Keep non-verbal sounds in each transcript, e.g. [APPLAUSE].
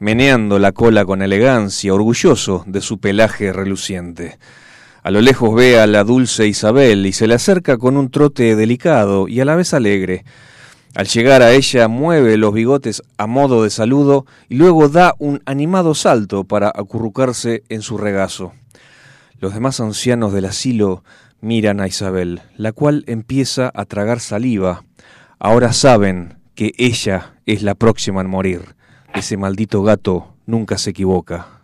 meneando la cola con elegancia, orgulloso de su pelaje reluciente. A lo lejos ve a la dulce Isabel y se le acerca con un trote delicado y a la vez alegre. Al llegar a ella mueve los bigotes a modo de saludo y luego da un animado salto para acurrucarse en su regazo. Los demás ancianos del asilo miran a Isabel, la cual empieza a tragar saliva. Ahora saben que ella es la próxima en morir. Ese maldito gato nunca se equivoca.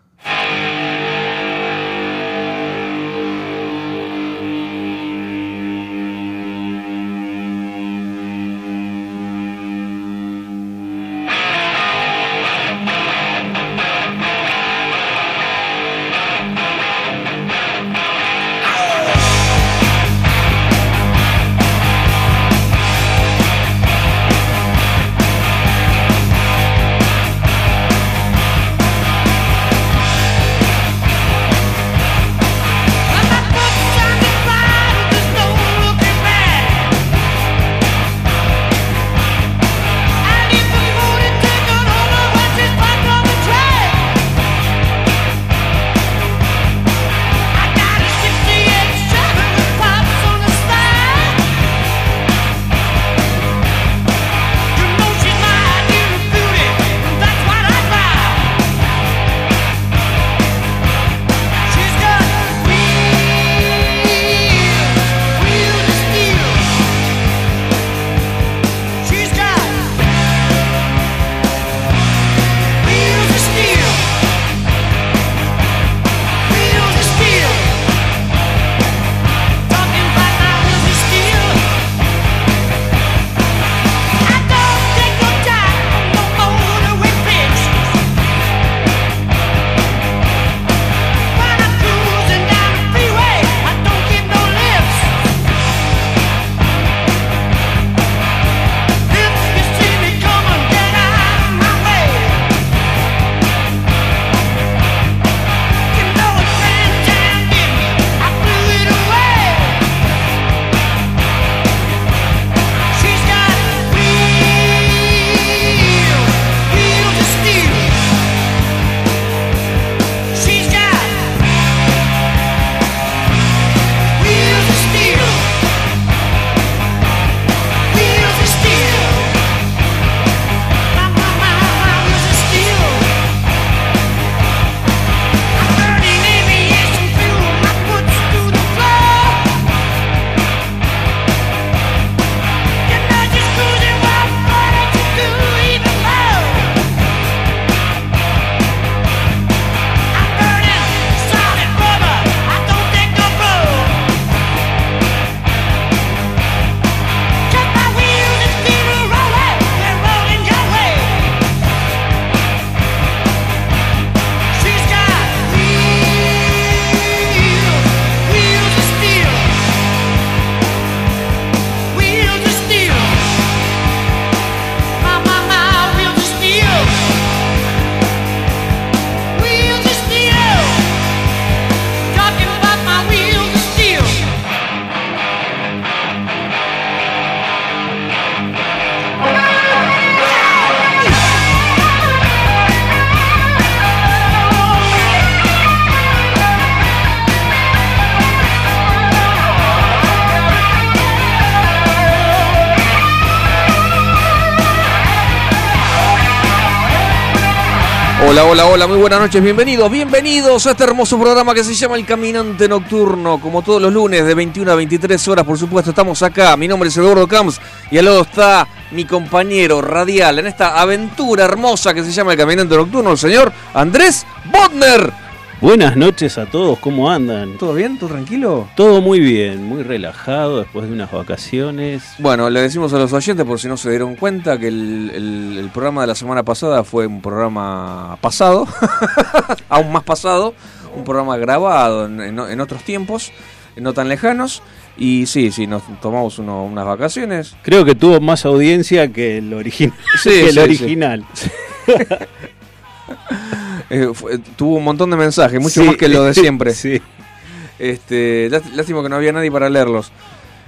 Hola, hola, muy buenas noches, bienvenidos, bienvenidos a este hermoso programa que se llama El Caminante Nocturno, como todos los lunes de 21 a 23 horas, por supuesto, estamos acá, mi nombre es Eduardo Camps y al lado está mi compañero radial en esta aventura hermosa que se llama El Caminante Nocturno, el señor Andrés Bodner. Buenas noches a todos, ¿cómo andan? ¿Todo bien? ¿Todo tranquilo? Todo muy bien, muy relajado después de unas vacaciones. Bueno, le decimos a los oyentes, por si no se dieron cuenta, que el, programa de la semana pasada fue un programa pasado, [LAUGHS] aún más pasado, un programa grabado en, otros tiempos, no tan lejanos. Y sí, sí, nos tomamos unas vacaciones. Creo que tuvo más audiencia que el, original. Sí, el original. [LAUGHS] [LAUGHS] Eh, tuvo un montón de mensajes, mucho más que lo de siempre. [LAUGHS] sí. Este, lástima que no había nadie para leerlos.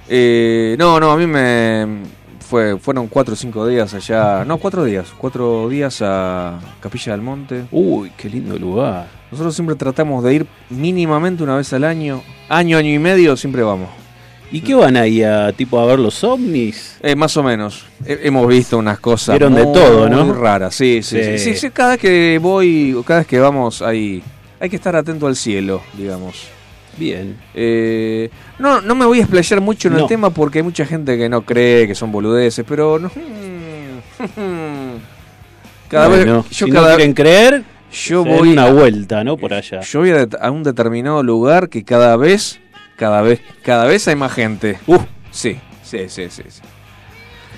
Eh, no, no, a mí me fue, fueron cuatro o cinco días allá. No, cuatro días. Cuatro días a Capilla del Monte. Uy, qué lindo lugar. Nosotros siempre tratamos de ir mínimamente una vez al año. Año, año y medio, siempre vamos. ¿Y qué van ahí a tipo a ver los ovnis? Eh, más o menos. hemos visto unas cosas Vieron de todo, ¿no? Muy raras, sí sí, sí sí, Cada vez que voy, cada vez que vamos, hay, hay que estar atento al cielo, digamos. Bien. Eh, no, no me voy a explayar mucho en el tema porque hay mucha gente que no cree que son boludeces, pero no. [LAUGHS] cada vez, yo si no quieren creer, yo voy una vuelta, ¿no? Por allá. Yo voy a un determinado lugar que cada vez cada vez, cada vez hay más gente. Uh, sí, sí, sí, sí.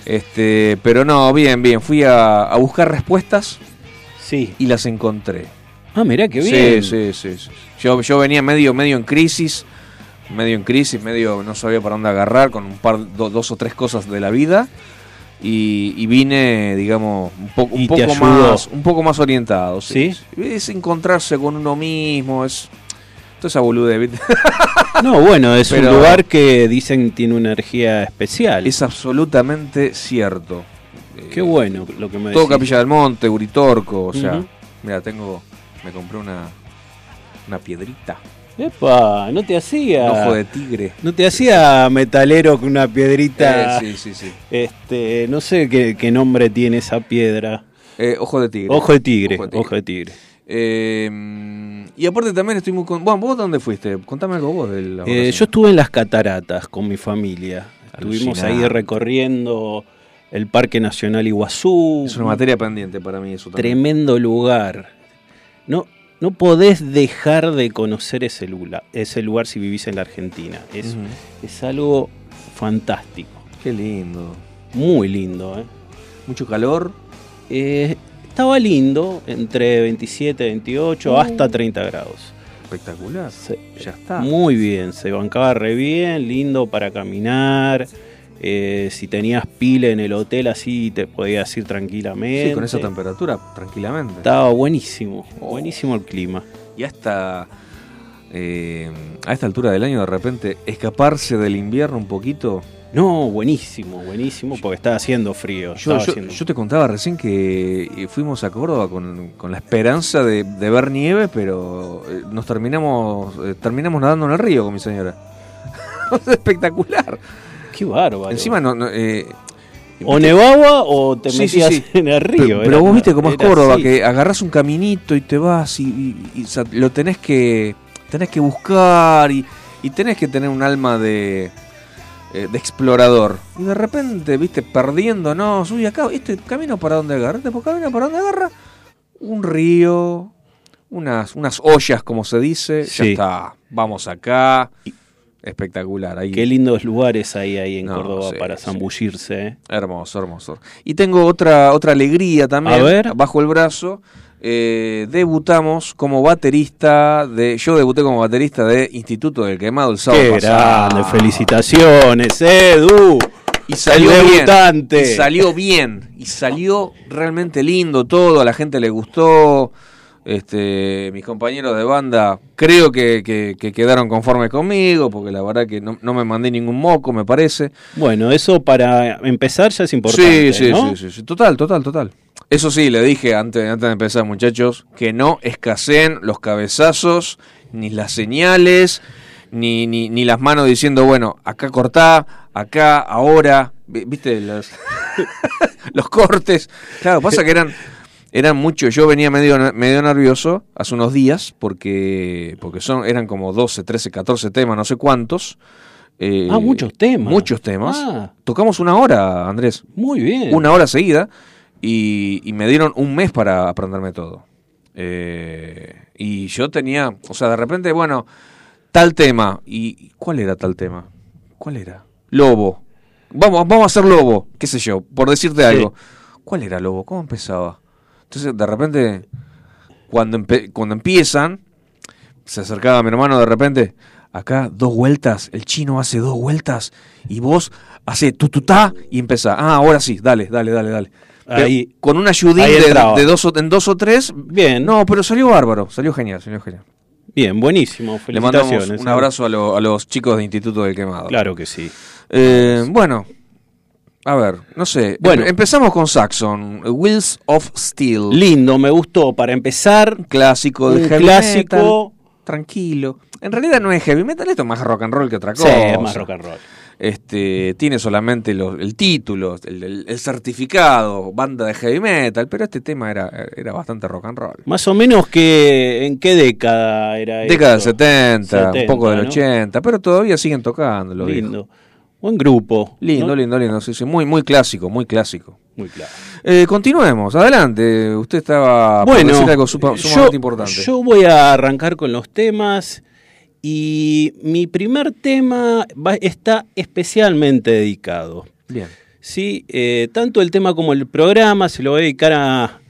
Este, pero no, bien, bien. Fui a, buscar respuestas. Sí. Y las encontré. Ah, mirá qué bien. Sí, sí, sí. Yo, yo venía medio, medio en crisis. Medio en crisis, medio no sabía para dónde agarrar con un par, dos o tres cosas de la vida. Y, vine, digamos, un, poco un poco más un poco más orientado. ¿Sí? Es encontrarse con uno mismo, es toda esa bolude. [LAUGHS] No, bueno, es un lugar que dicen tiene una energía especial. Es absolutamente cierto. Qué bueno lo que me decís. Todo Capilla del Monte, Uritorco, o sea, mira, tengo, me compré una, una piedrita. Epa, no te hacía. ojo de tigre. No te hacía metalero con una piedrita. Eh, sí, sí, sí. Este, no sé qué, nombre tiene esa piedra. Eh, ojo de tigre. Ojo de tigre. Ojo de tigre. Eh, y aparte también estoy muy... Con... Bueno, ¿vos dónde fuiste? Contame algo vos del... Eh, yo estuve en las cataratas con mi familia. Estuvimos ahí recorriendo el Parque Nacional Iguazú. Es una materia pendiente para mí eso también. Tremendo lugar. No, no podés dejar de conocer ese lugar, ese lugar si vivís en la Argentina. Es, es algo fantástico. Qué lindo. Muy lindo, ¿eh? ¿Mucho calor? Eh, estaba lindo, entre 27, 28, hasta 30 grados. Espectacular. ya está. Muy bien, se bancaba re bien, lindo para caminar. Eh, si tenías pila en el hotel, así te podías ir tranquilamente. Sí, con esa temperatura, tranquilamente. Estaba buenísimo, oh. buenísimo el clima. Y hasta eh, a esta altura del año, de repente, escaparse del invierno un poquito no, buenísimo, buenísimo, porque estaba haciendo frío. Yo, te contaba recién que eh, fuimos a Córdoba con, la esperanza de, ver nieve, pero eh, nos terminamos eh, terminamos nadando en el río con mi señora. [LAUGHS] Espectacular. Qué bárbaro. Encima no, o nevaba o te metías en el río. Pero, vos viste cómo es Córdoba, que agarras un caminito y te vas y, lo tenés que tenés que buscar y tenés que tener un alma de eh, de explorador. Y de repente, viste, perdiéndonos, uy, acá, este camino para dónde agarra, este camino para dónde agarra, un río, unas, unas ollas, como se dice, ya está, vamos acá. Espectacular. Ahí. Qué lindos lugares hay ahí en Córdoba para zambullirse. ¿eh? Hermoso, hermoso. Y tengo otra, otra alegría también bajo el brazo eh, debutamos como baterista de. Yo debuté como baterista de Instituto del Quemado el sábado Qué grande, felicitaciones, Edu. Y salió bien. Y salió bien. Y salió realmente lindo todo. A la gente le gustó. Este, mis compañeros de banda creo que, quedaron conformes conmigo, porque la verdad que no, me mandé ningún moco, me parece. Bueno, eso para empezar ya es importante. Sí, sí, sí, sí, total, total, total. Eso sí, le dije antes, antes de empezar, muchachos, que no escaseen los cabezazos, ni las señales, ni, ni, ni las manos diciendo, bueno, acá cortá, acá, ahora, ¿viste? Los, [LAUGHS] los cortes. Claro, pasa que eran, eran muchos. Yo venía medio, medio nervioso hace unos días, porque, porque son, eran como 12, 13, 14 temas, no sé cuántos. Eh, ah, muchos temas. Muchos temas. Ah. Tocamos una hora, Andrés. Muy bien. Una hora seguida y, me dieron un mes para aprenderme todo. Eh, y yo tenía, o sea, de repente, bueno, tal tema. ¿Y cuál era tal tema? ¿Cuál era? Lobo. Vamos, vamos a hacer lobo, qué sé yo, por decirte algo. ¿Cuál era lobo? ¿Cómo empezaba? Entonces, de repente, cuando, cuando empiezan, se acercaba mi hermano de repente, acá dos vueltas, el chino hace dos vueltas y vos hace tututá y empezás. Ah, ahora sí, dale, dale, dale, dale. Ahí, con una ayudín de, dos o, en dos o tres. Bien. No, pero salió bárbaro, salió genial, salió genial. Bien, buenísimo. Felicitaciones. Le mandamos un ¿eh? abrazo a, a, los chicos de Instituto del Quemado. Claro que sí. Eh, bueno, a ver, no sé. Bueno, empezamos con Saxon, Wheels of Steel. Lindo, me gustó. Para empezar, clásico de heavy clásico. Tranquilo. En realidad no es heavy metal, esto es más rock and roll que otra cosa. Sí, es más rock and roll. Este, tiene solamente el título, el, certificado, banda de heavy metal, pero este tema era, era bastante rock and roll. Más o menos que en qué década era Década del 70, un poco del 80, pero todavía siguen tocando. Lindo. Buen grupo. Lindo, lindo, lindo. Sí, sí, muy, muy clásico, muy clásico. Muy claro. Eh, continuemos, adelante. Usted estaba bueno, decir algo sumamente importante. Yo voy a arrancar con los temas y mi primer tema está especialmente dedicado. Bien. Sí, eh, tanto el tema como el programa se lo voy a dedicar a,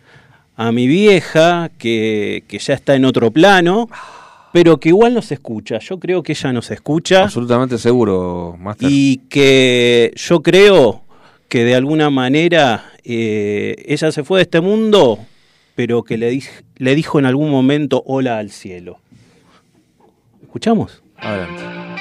a mi vieja, que, que ya está en otro plano pero que igual nos escucha. Yo creo que ella nos escucha. Absolutamente seguro, Master. Y que yo creo que de alguna manera eh, ella se fue de este mundo, pero que le, le dijo en algún momento hola al cielo. ¿Escuchamos? Adelante.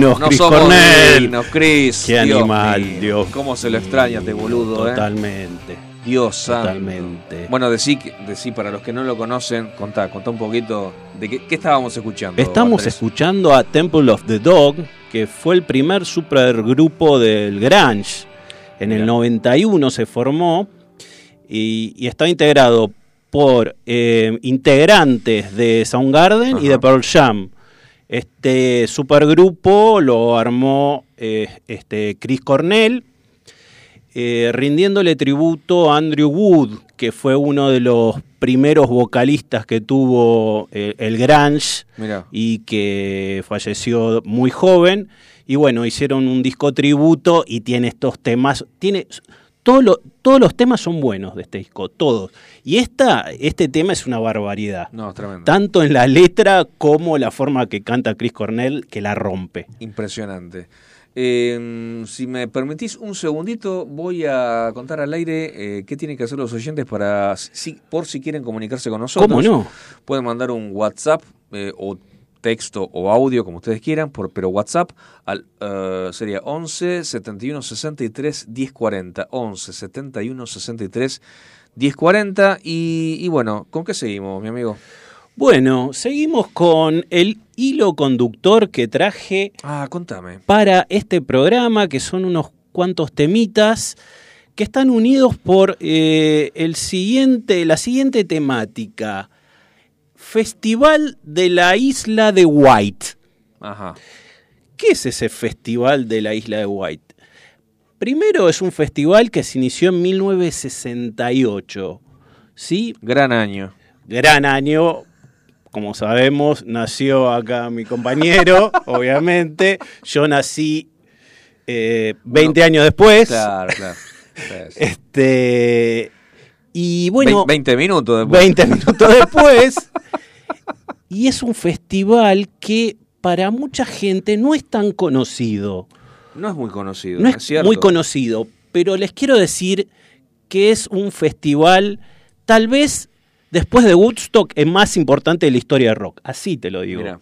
Dignos, no Chris somos Cornell. dignos, Chris. Qué Dios animal, mío. Dios. Cómo se lo extraña este boludo, eh. Totalmente. Dios santo. Totalmente. Bueno, decí, decí para los que no lo conocen, contá, contá un poquito de qué, qué estábamos escuchando. Estamos Andrés. escuchando a Temple of the Dog, que fue el primer supergrupo del Grunge. En el Mirá. 91 se formó y, y está integrado por eh, integrantes de Soundgarden y Ajá. de Pearl Jam. Este supergrupo lo armó eh, este, Chris Cornell, eh, rindiéndole tributo a Andrew Wood, que fue uno de los primeros vocalistas que tuvo eh, el Grunge Mirá. y que falleció muy joven. Y bueno, hicieron un disco tributo y tiene estos temas. Tiene, todo lo- todos los temas son buenos de este disco, todos. Y esta, este tema es una barbaridad. No, tremendo. Tanto en la letra como la forma que canta Chris Cornell, que la rompe. Impresionante. Eh, si me permitís un segundito, voy a contar al aire eh, qué tienen que hacer los oyentes para, si, por si quieren comunicarse con nosotros. ¿Cómo no? Pueden mandar un WhatsApp eh, o texto o audio, como ustedes quieran, por, pero WhatsApp al, eh, sería 11 71 63 1040. 11 71 63 1040. Y, y bueno, ¿con qué seguimos, mi amigo? Bueno, seguimos con el hilo conductor que traje Ah, contame. para este programa, que son unos cuantos temitas que están unidos por eh, el siguiente, la siguiente temática. Festival de la isla de White. Ajá. ¿Qué es ese festival de la isla de White? Primero es un festival que se inició en 1968. ¿Sí? Gran año. Gran año. Como sabemos, nació acá mi compañero, [LAUGHS] obviamente. Yo nací eh, 20 años después. Claro, claro. [LAUGHS] Este. Y bueno. Vein- 20 minutos después. 20 minutos después. [LAUGHS] y es un festival que para mucha gente no es tan conocido. No es muy conocido. No es cierto? muy conocido, pero les quiero decir que es un festival, tal vez después de Woodstock, el más importante de la historia del rock. Así te lo digo. Mirá.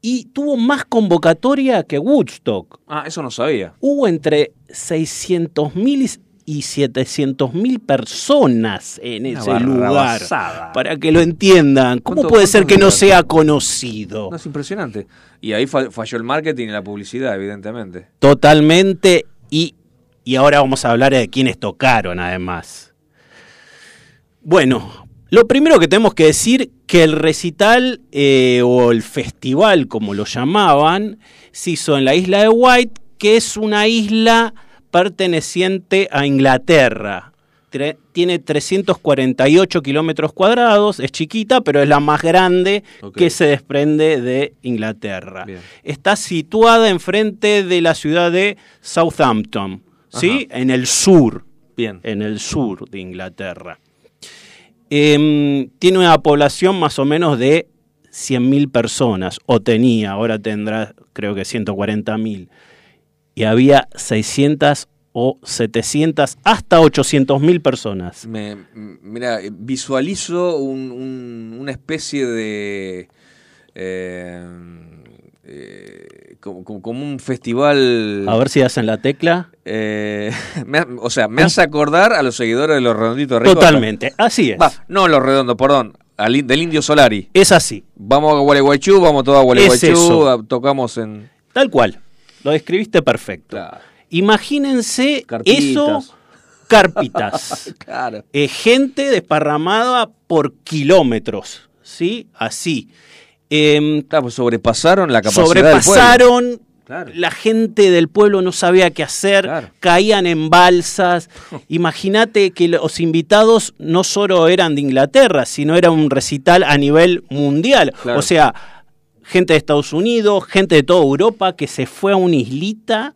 Y tuvo más convocatoria que Woodstock. Ah, eso no sabía. Hubo entre 600.000 y 700.000 personas en ese lugar. Para que lo entiendan. ¿Cómo ¿Cuánto- puede ser que no días? sea conocido? No, es impresionante. Y ahí fa- falló el marketing y la publicidad, evidentemente. Totalmente. Y, y ahora vamos a hablar de quiénes tocaron, además. Bueno, lo primero que tenemos que decir que el recital eh, o el festival, como lo llamaban, se hizo en la isla de White, que es una isla perteneciente a Inglaterra. Tre- Tiene 348 kilómetros cuadrados, es chiquita, pero es la más grande que se desprende de Inglaterra. Bien. Está situada enfrente de la ciudad de Southampton, ¿sí? En el sur, Bien. en el sur de Inglaterra. Em, tiene una población más o menos de 100.000 personas, o tenía, ahora tendrá creo que 140.000. Y había 600 o 700 hasta 800.000 personas. Me, mira, visualizo un- un- una especie de... eh, eh, como, un festival... A ver si hacen la tecla. eh, [LAUGHS] me o sea, me hace acordar a los seguidores de los redonditos de Ricota. Totalmente, así es. Va, no los redondos, perdón. al del Indio Solari. Es así, Vamos a Gualeguaychú, vamos todos a Gualeguaychú, eso. a- tocamos en... tal cual. Lo describiste perfecto. Claro. Imagínense Carpitas. eso, carpitas. [LAUGHS] Claro. Eh, gente desparramada por kilómetros, ¿sí? Así. Em, Claro, pues sobrepasaron la capacidad del pueblo. sobrepasaron, Claro. la gente del pueblo no sabía qué hacer, caían en balsas. [LAUGHS] Imagínate que los invitados no solo eran de Inglaterra, sino era un recital a nivel mundial. Claro. O sea, gente de Estados Unidos, gente de toda Europa que se fue a una islita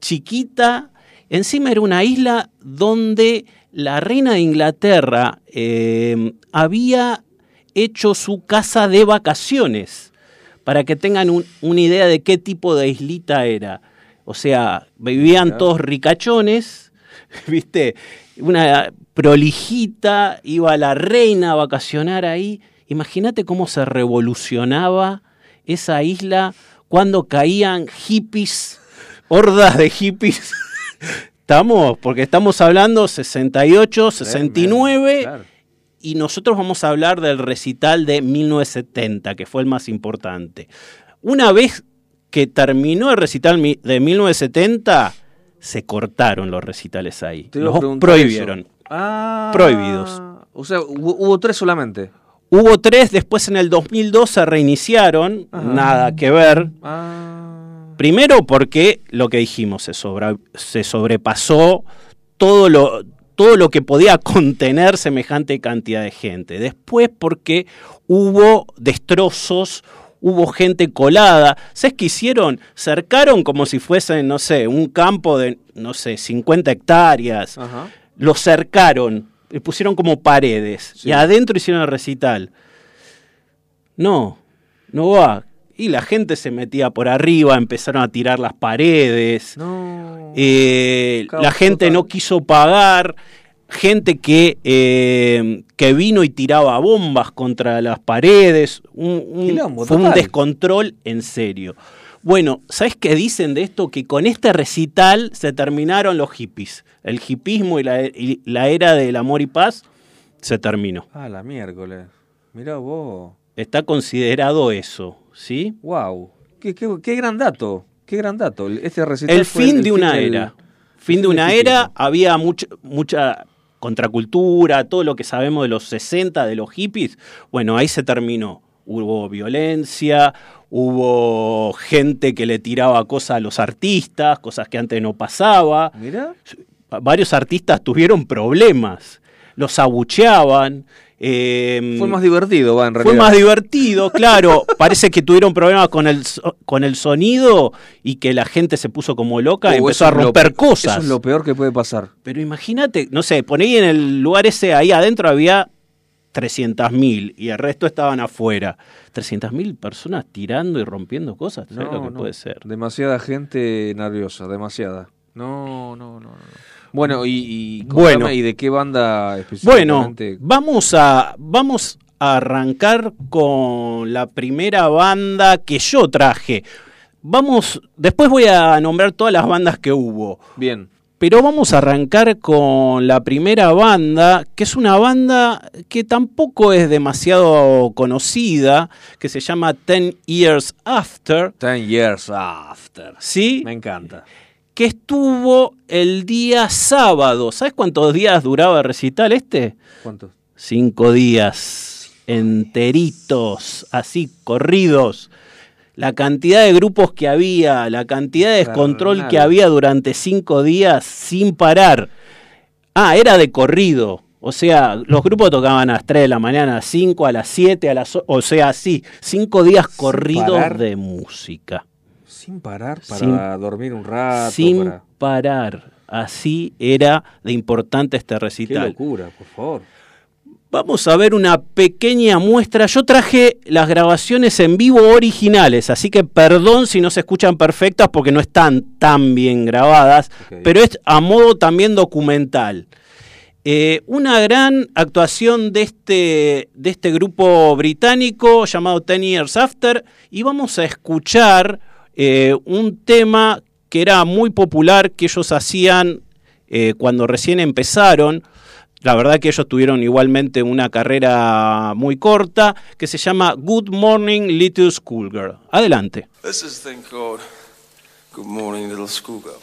chiquita. Encima era una isla donde la reina de Inglaterra eh, había hecho su casa de vacaciones, para que tengan un- una idea de qué tipo de islita era. O sea, vivían todos ricachones, [LAUGHS] ¿viste? Una prolijita, iba la reina a vacacionar ahí. Imagínate cómo se revolucionaba esa isla cuando caían hippies, hordas de hippies. [LAUGHS] Estamos, porque estamos hablando 68, 69, y nosotros vamos a hablar del recital de 1970, que fue el más importante. Una vez que terminó el recital de 1970, se cortaron los recitales ahí. los prohibieron. Ah, Prohibidos. O sea, hubo, tres solamente. Hubo tres, después en el 2002 se reiniciaron, nada que ver. Ah. Primero porque lo que dijimos, se, se sobrepasó todo lo, todo lo que podía [LAUGHS] contener semejante cantidad de gente. Después porque hubo destrozos, hubo gente colada. ¿Sabes qué hicieron? Cercaron como si fuese, no sé, un campo de, no sé, 50 hectáreas. Lo cercaron, pusieron como paredes. Y adentro hicieron el recital. No, no va. Y la gente se metía por arriba, empezaron a tirar las paredes. Eh, la gente no quiso pagar gente que, eh, que vino y tiraba bombas contra las paredes, un, fue un descontrol en serio. Bueno, ¿sabes qué dicen de esto? Que con este recital se terminaron los hippies. El hippismo y la, era del amor y paz se terminó. Ah, la miércoles. Mirá vos. Está considerado eso, ¿sí? Wow. Qué, gran dato. Qué gran dato. Este recital el fin de una era. Fin de una era, había mucha, mucha contracultura, todo lo que sabemos de los 60, de los hippies, bueno, ahí se terminó. Hubo violencia, hubo gente que le tiraba cosas a los artistas, cosas que antes no pasaba. Mira. Varios artistas tuvieron problemas, los abucheaban, Em, fue más divertido, va, en realidad. Fue más divertido, claro. [LAUGHS] Parece que tuvieron problemas con el, con el sonido y que la gente se puso como loca y uh, empezó a romper cosas. Eso es lo peor que puede pasar. Pero imagínate, no sé, ponéis en el lugar ese, ahí adentro había 300.000 y el resto estaban afuera. 300.000 personas tirando y rompiendo cosas, ¿sabes lo que puede ser? Demasiada gente nerviosa, demasiada. No, no, no, no. Bueno, y, bueno, ¿y de qué banda específicamente? Bueno, vamos a, vamos a arrancar con la primera banda que yo traje. Vamos, después voy a nombrar todas las bandas que hubo. Bien. Pero vamos a arrancar con la primera banda, que es una banda que tampoco es demasiado conocida, que se llama Ten Years After. Ten Years After. Sí. Me encanta que estuvo el día sábado. ¿Sabes cuántos días duraba el recital este? ¿Cuántos? Cinco días enteritos, así, corridos. La cantidad de grupos que había, la cantidad de descontrol que había durante cinco días sin parar. Ah, era de corrido. O sea, los grupos tocaban a las 3 de la mañana, a las 5, a las 7, a las... O sea, sí, cinco días corridos de música. Sin parar para dormir un rato. Sin parar. Así era de importante este recital. Qué locura, por favor. Vamos a ver una pequeña muestra. Yo traje las grabaciones en vivo originales, así que perdón si no se escuchan perfectas porque no están tan bien grabadas, pero es a modo también documental. Eh, una gran actuación de este, de este grupo británico llamado Ten Years After y vamos a escuchar eh, un tema que era muy popular que ellos hacían eh, cuando recién empezaron. La verdad que ellos tuvieron igualmente una carrera muy corta que se llama Good Morning Little Schoolgirl. Adelante. Good Morning Little Schoolgirl.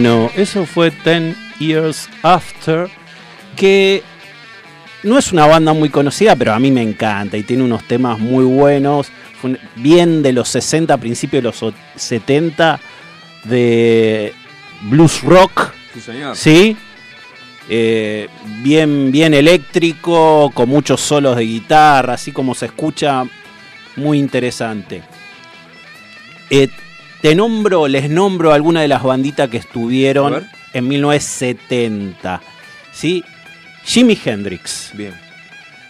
Bueno, eso fue Ten Years After, que no es una banda muy conocida, pero a mí me encanta y tiene unos temas muy buenos, bien de los 60, principios de los 70, de blues rock. Sí, señor. Sí. Eh, bien, bien eléctrico, con muchos solos de guitarra, así como se escucha, muy interesante. Eh, te nombro, les nombro alguna de las banditas que estuvieron en 1970. ¿sí? Jimi Hendrix. Bien.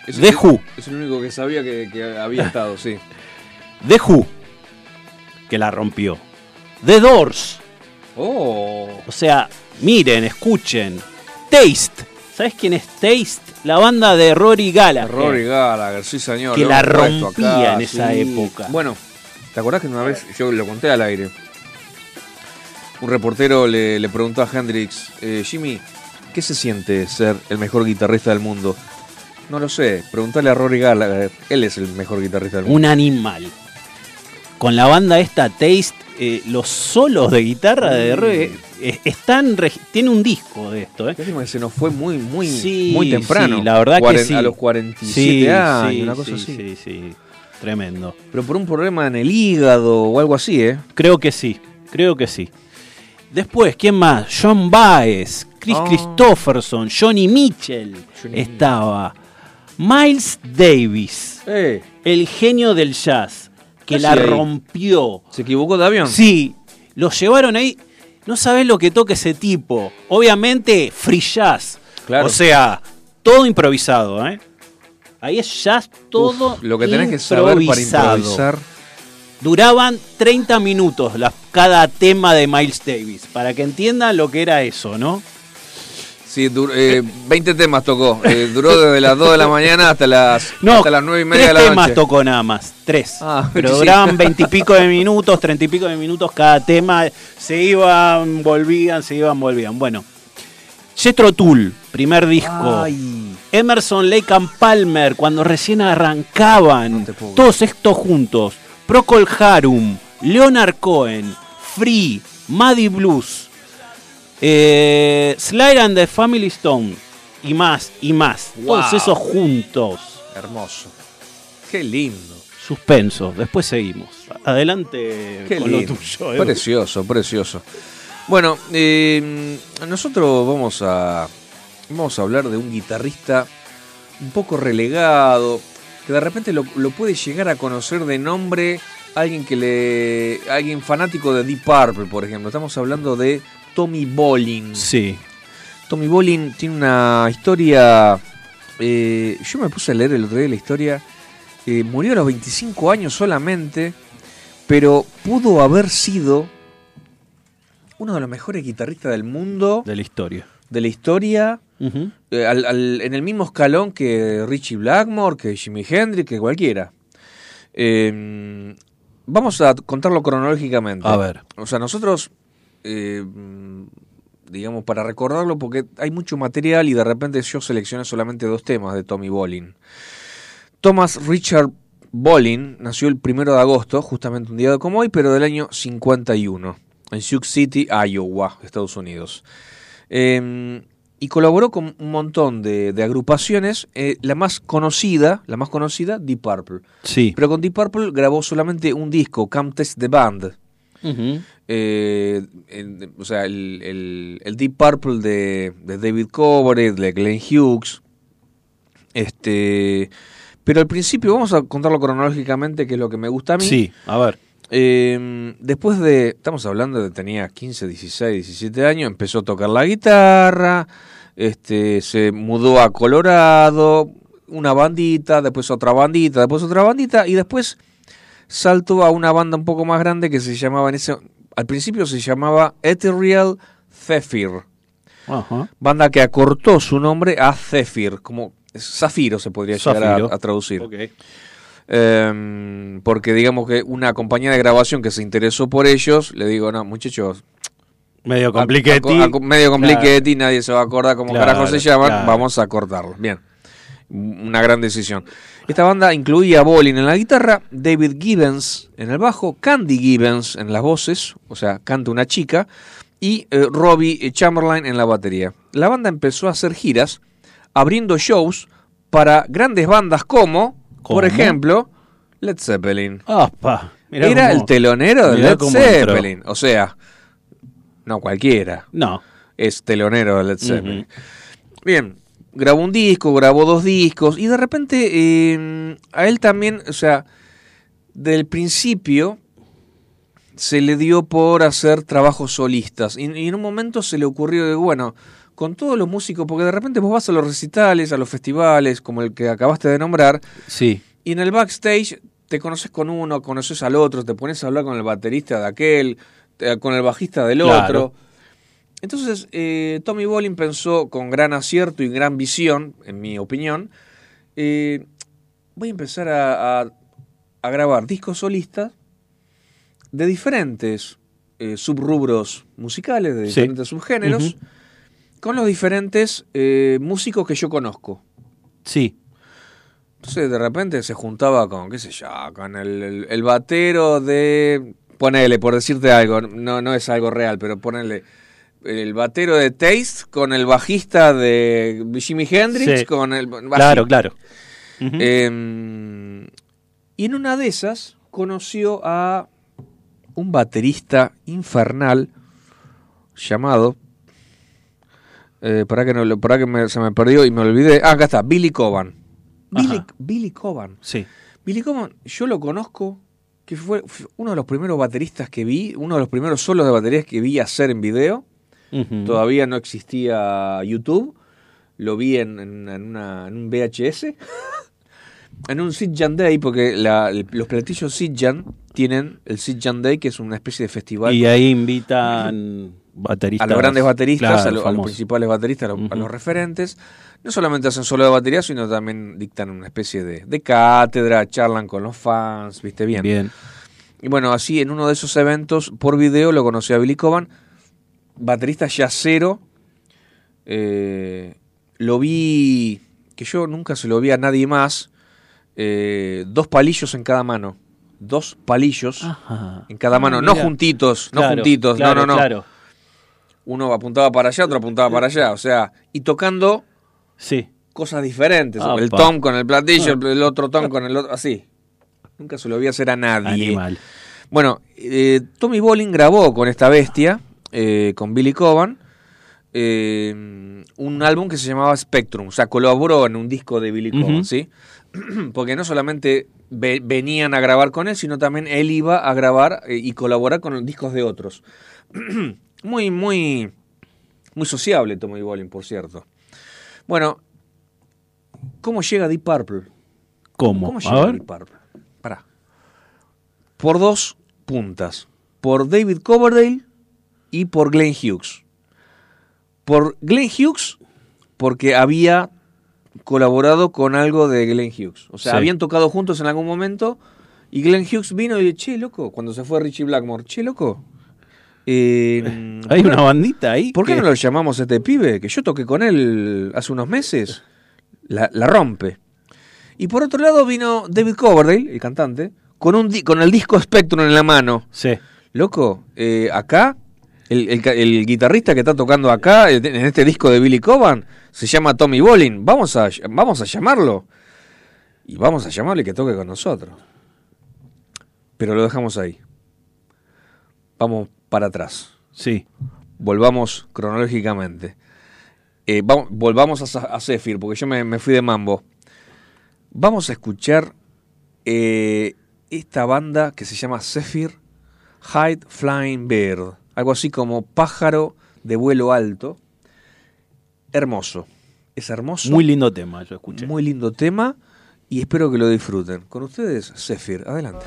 The Who. Es el único que sabía que, había estado, sí. [LAUGHS] The Who, que la rompió. The Doors. Oh. O sea, miren, escuchen. Taste. ¿Sabes quién es Taste? La banda de Rory Gallagher. Rory Gallagher, sí señor. Que la rompía en esa época. Bueno, ¿te acordás que una vez yo lo conté al aire? Un reportero le, preguntó a Hendrix, eh, Jimmy, ¿qué se siente ser el mejor guitarrista del mundo? No lo sé, preguntale a Rory Gallagher, él es el mejor guitarrista del mundo. Un animal. Con la banda esta Taste, eh, los solos de guitarra de Rory eh, están tiene un disco de esto, ¿eh? se nos fue muy muy muy temprano. la verdad que sí. A los 47 años, una cosa así. Sí, sí, tremendo. Pero por un problema en el hígado o algo así, ¿eh? Creo que sí, creo que sí. Después, ¿quién más? John Baez, Chris ah. Christopherson, Johnny Mitchell estaba. Miles Davis, eh. el genio del jazz, que la rompió. ¿Se equivocó de avión? Sí, lo llevaron ahí. No sabés lo que toca ese tipo. Obviamente, free jazz. Claro. O sea, todo improvisado, ¿eh? Ahí es jazz todo Lo que tenés que saber para improvisar duraban 30 minutos cada tema de Miles Davis, para que entiendan lo que era eso, ¿no? Sí, 20 eh, temas tocó. Eh, duró desde las 2 de la mañana hasta las, hasta las 9 y media de la noche. temas tocó nada más, tres. Ah, [LAUGHS] pero duraban 20 y pico de minutos, 30 y pico de minutos cada tema. Se iban, volvían, se iban, volvían. Bueno, Jetro Tull, primer disco. Emerson, Lake and Palmer, cuando recién arrancaban. todos estos juntos. Procol Harum, Leonard Cohen, Free, Maddie Blues, eh, Slide and the Family Stone y más, y más. Todos esos juntos. Hermoso. Qué lindo. Suspenso. Después seguimos. Adelante con lo tuyo. Eh. Precioso, precioso. Bueno, eh, nosotros vamos a, vamos a hablar de un guitarrista un poco relegado, que de repente lo, puede llegar a conocer de nombre alguien que le. alguien fanático de Deep Purple, por ejemplo. Estamos hablando de Tommy Bolin. Sí. Tommy Bolin tiene una historia. Eh, yo me puse a leer el otro día la historia. Eh, murió a los 25 años solamente, pero pudo haber sido uno de los mejores guitarristas del mundo. De la historia. De la historia eh, en el mismo escalón que Richie Blackmore, que Jimi Hendrix, que cualquiera. Em, vamos a contarlo cronológicamente. A ver. O sea, nosotros, eh, digamos, para recordarlo, porque hay mucho material y de repente yo seleccioné solamente dos temas de Tommy Bolin. Thomas Richard Bolin nació el primero de agosto, justamente un día como hoy, pero del año 51, en Sioux City, Iowa, Estados Unidos. Eh, y colaboró con un montón de, agrupaciones. Eh, la más conocida, la más conocida, Deep Purple. Sí. Pero con Deep Purple grabó solamente un disco, Come Test the Band. Eh, o sea, el, Deep Purple de, David Coverdale, de Glenn Hughes. Este, pero al principio, vamos a contarlo cronológicamente, que es lo que me gusta a mí. Sí, a ver. Eh, después de, estamos hablando de tenía 15, 16, 17 años, empezó a tocar la guitarra, este, se mudó a Colorado, una bandita, después otra bandita, después otra bandita y después saltó a una banda un poco más grande que se llamaba en ese, al principio se llamaba Ethereal Zephyr. Banda que acortó su nombre a Zephyr, como Zafiro se podría llegar a, traducir. Em, porque digamos que una compañía de grabación que se interesó por ellos, le digo, no, muchachos, medio compliquetti, medio compliquetti, nadie se va a acordar cómo carajo se llaman, vamos a cortarlo. Bien, una gran decisión. Esta banda incluía a Bolin en la guitarra, David Gibbons en el bajo, Candy Gibbons en las voces, o sea, canta una chica, y eh, Robbie Chamberlain en la batería. La banda empezó a hacer giras, abriendo shows para grandes bandas como, por ejemplo, Led Zeppelin. Era el telonero de Led Zeppelin. O sea, no cualquiera. No. Es telonero de Led Zeppelin. Bien, grabó un disco, grabó dos discos y de repente em, a él también, o sea, del principio se le dio por hacer trabajos solistas y, en un momento se le ocurrió de, bueno, con todos los músicos, porque de repente vos vas a los recitales, a los festivales, como el que acabaste de nombrar, sí. y en el backstage te conoces con uno, conoces al otro, te pones a hablar con el baterista de aquel, con el bajista del otro. Entonces, eh, Tommy Bolin pensó con gran acierto y gran visión, en mi opinión, eh, voy a empezar a, grabar discos solistas de diferentes eh, subrubros musicales, de diferentes subgéneros, con los diferentes músicos que yo conozco. Sí. Entonces de repente se juntaba con, qué sé yo, con el, el, batero de... Ponele, por decirte algo, no, no es algo real, pero ponele el batero de Taste con el bajista de Jimi Hendrix, con el... Claro, claro. Em, y en una de esas conoció a un baterista infernal llamado... Eh, para que, no, para que se me perdió y me olvidé. Ah, acá está, Billy Coban. Billy, Billy, Coban. Sí. Billy Coban, yo lo conozco, que fue, uno de los primeros bateristas que vi, uno de los primeros solos de baterías que vi hacer en video. Todavía no existía YouTube. Lo vi en, en, un VHS. en un [LAUGHS] Jan Day, porque los platillos Sitjan tienen el Jan Day, que es una especie de festival. Y ahí invitan bateristas. A los grandes bateristas, a, los principales bateristas, a los, referentes. No solamente hacen solo de batería, sino también dictan una especie de, cátedra, charlan con los fans, ¿viste? Bien. Bien. Y bueno, así en uno de esos eventos, por video, lo conocí a Billy Coban, baterista yacero. Eh, lo vi, que yo nunca se lo vi a nadie más, eh, dos palillos en cada mano. Dos palillos en cada mano, no juntitos, no juntitos, no, no, no. Claro uno apuntaba para allá, otro apuntaba para allá, o sea, y tocando sí. cosas diferentes, el tom con el platillo, ah. el otro tom con el otro, así. Nunca se lo vi hacer a nadie. Bueno, eh, Tommy Bolin grabó con esta bestia, eh, con Billy Coban, eh, un álbum que se llamaba Spectrum, o sea, colaboró en un disco de Billy Coban, ¿sí? [CLEARS THROAT] Porque no solamente venían a grabar con él, sino también él iba a grabar y colaborar con los discos de otros. [CLEARS THROAT] Muy, muy, muy sociable Tommy Bolin, por cierto. Bueno, ¿cómo llega Deep Purple? ¿Cómo? ¿Cómo llega Deep Purple? Pará. Por dos puntas. Por David Coverdale y por Glenn Hughes. Por Glenn Hughes, porque había colaborado con algo de Glenn Hughes. O sea, habían tocado juntos en algún momento y Glenn Hughes vino y dijo, che, loco, cuando se fue Richie Blackmore, che, loco, eh, [LAUGHS] Hay una bandita ahí. ¿Por qué no lo llamamos a este pibe? Que yo toqué con él hace unos meses. La, rompe. Y por otro lado vino David Coverdale, el cantante, con, un con el disco Spectrum en la mano. Sí. Loco, eh, acá, el, guitarrista que está tocando acá, en este disco de Billy Coban, se llama Tommy Bolin. Vamos a, vamos a llamarlo. Y vamos a llamarle que toque con nosotros. Pero lo dejamos ahí. Vamos para atrás. Sí. Volvamos cronológicamente. Eh, vamos, volvamos a, a porque yo me, fui de mambo. Vamos a escuchar eh, esta banda que se llama Zephyr Hide Flying Bird. Algo así como pájaro de vuelo alto. Hermoso. Es hermoso. Muy lindo tema, yo escuché. Muy lindo tema y espero que lo disfruten. Con ustedes, Zephyr. Adelante.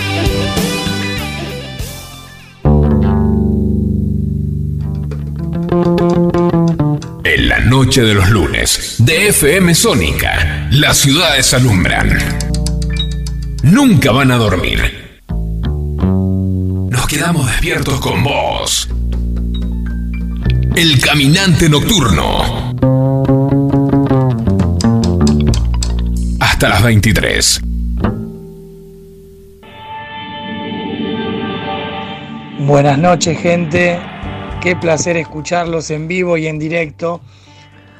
Noche de los lunes, de FM Sónica, las ciudades alumbran. Nunca van a dormir. Nos quedamos despiertos con vos. El caminante nocturno. Hasta las 23. Buenas noches, gente. Qué placer escucharlos en vivo y en directo.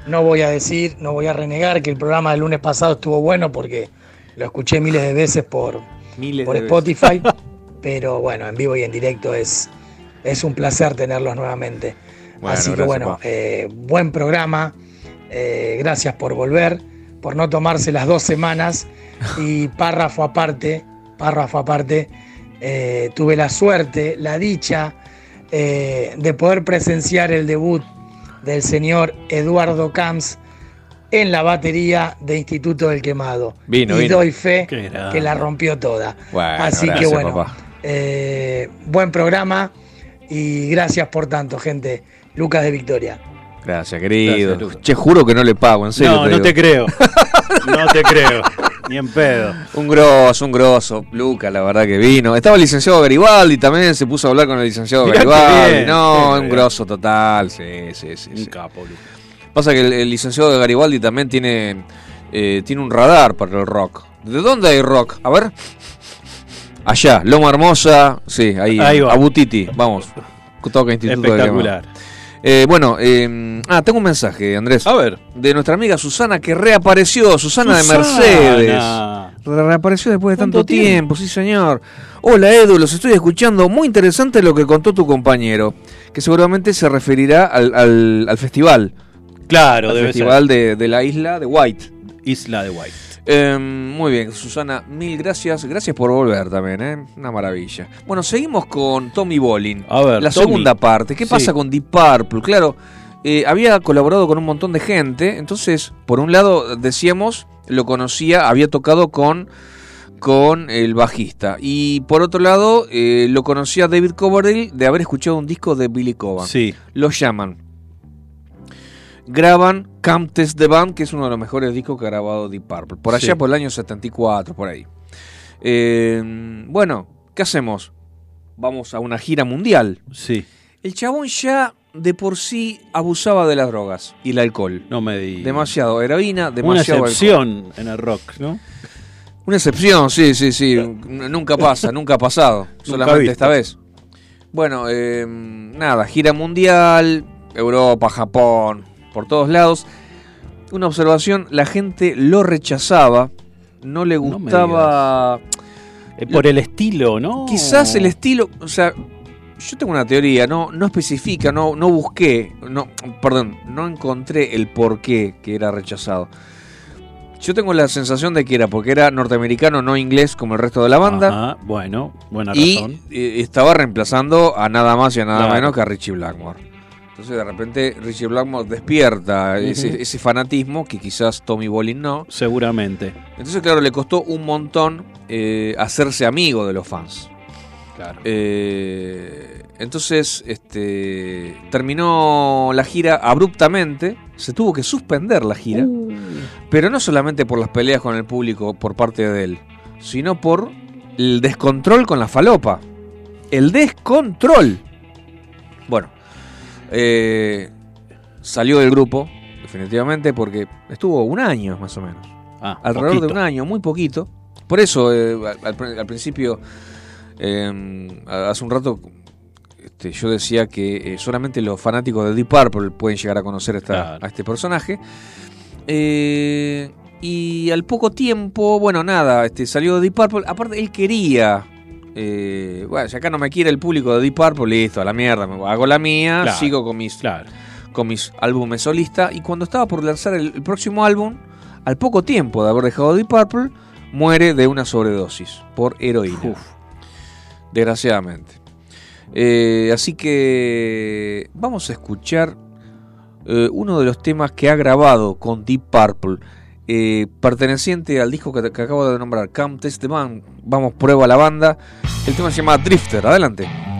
No voy a decir, no voy a renegar que el programa del lunes pasado estuvo bueno porque lo escuché miles de veces por, Miles por de Spotify. [LAUGHS] Pero bueno, en vivo y en directo es, es un placer tenerlos nuevamente. Bueno, Así que bueno, eh, buen programa. Eh, gracias por volver, por no tomarse las dos semanas. Y [LAUGHS] párrafo aparte, párrafo aparte, eh, tuve la suerte, la dicha de poder presenciar el debut del señor Eduardo Camps en la batería de Instituto del Quemado. Vino, y vino. doy fe que la rompió toda. Bueno, Así que bueno, eh, buen programa y gracias por tanto, gente. Lucas de Victoria. Gracias, querido. Gracias, che, juro que no le pago, en serio. No, no digo. te creo. [LAUGHS] No te creo. Ni en pedo. Un grosso, un grosso. Luca, la verdad que vino. Estaba el licenciado Garibaldi también, se puso a hablar con el licenciado Mirá Garibaldi. bien, no, un bien. grosso total. Sí, sí, sí. Un sí. capo. Pasa que el, el licenciado Garibaldi también tiene, eh, tiene un radar para el rock. ¿De dónde hay rock? A ver. Allá, Loma Hermosa, sí, ahí, Ahí va. Abutiti, vamos. Toca Instituto Espectacular. Eh, bueno, eh, ah, tengo un mensaje, Andrés. A ver. De nuestra amiga Susana que reapareció, Susana, de Susana. Mercedes. Reapareció después de tanto tiempo? sí señor. Hola Edu, los estoy escuchando. Muy interesante lo que contó tu compañero, que seguramente se referirá al, festival. Claro, al festival De, de la isla de White. Isla de White. Em, muy bien, Susana, mil gracias. Gracias por volver también, ¿eh? Una maravilla. Bueno, seguimos con Tommy Bolin. A ver, la segunda parte. ¿Qué pasa con Deep Purple? Claro, eh, había colaborado con un montón de gente. Entonces, por un lado, decíamos, lo conocía, había tocado con, con el bajista. Y por otro lado, eh, lo conocía David Coverdale de haber escuchado un disco de Billy Coban. Sí. Lo llaman graban Camp Test the Band, que es uno de los mejores discos que ha grabado Deep Purple. Por allá, por el año 74, por ahí. Eh, bueno, ¿qué hacemos? Vamos a una gira mundial. Sí. El chabón ya de por sí abusaba de las drogas y el alcohol. No me di. Demasiado heroína, demasiado Una excepción en el rock, ¿no? Una excepción, sí, sí, sí. Nunca pasa, [LAUGHS] nunca ha pasado. solamente esta vez. Bueno, eh, nada, gira mundial, Europa, Japón, por todos lados. Una observación, la gente lo rechazaba, no le gustaba... Eh, por el estilo, ¿no? Quizás el estilo, o sea, yo tengo una teoría, no, no especifica, no, no busqué, no, perdón, no encontré el por qué que era rechazado. Yo tengo la sensación de que era porque era norteamericano, no inglés como el resto de la banda. bueno, buena razón. Y eh, estaba reemplazando a nada más y a nada menos que a Richie Blackmore. Entonces de repente Richie Blackmore despierta ese, fanatismo que quizás Tommy Bolin no. Seguramente. Entonces claro, le costó un montón eh, hacerse amigo de los fans. Claro. Eh, entonces este, terminó la gira abruptamente, se tuvo que suspender la gira, uh. pero no solamente por las peleas con el público por parte de él, sino por el descontrol con la falopa. El descontrol. Eh, salió del grupo, definitivamente, porque estuvo un año más o menos. Ah, Alrededor de un año, muy poquito. Por eso, eh, al, principio, em, hace un rato, este, yo decía que eh, solamente los fanáticos de Deep Purple pueden llegar a conocer a este personaje. y al poco tiempo, bueno, nada, este, salió de Deep Purple. Aparte, él quería eh, bueno, si acá no me quiere el público de Deep Purple, listo, a la mierda, me hago la mía, sigo con mis, con mis álbumes solistas. Y cuando estaba por lanzar el, próximo álbum, al poco tiempo de haber dejado Deep Purple, muere de una sobredosis por heroína. Desgraciadamente. Eh, así que vamos a escuchar eh, uno de los temas que ha grabado con Deep Purple. Eh, perteneciente al disco que, acabo de nombrar, Come Test the. Vamos, prueba la banda. El tema se llama Drifter. Adelante.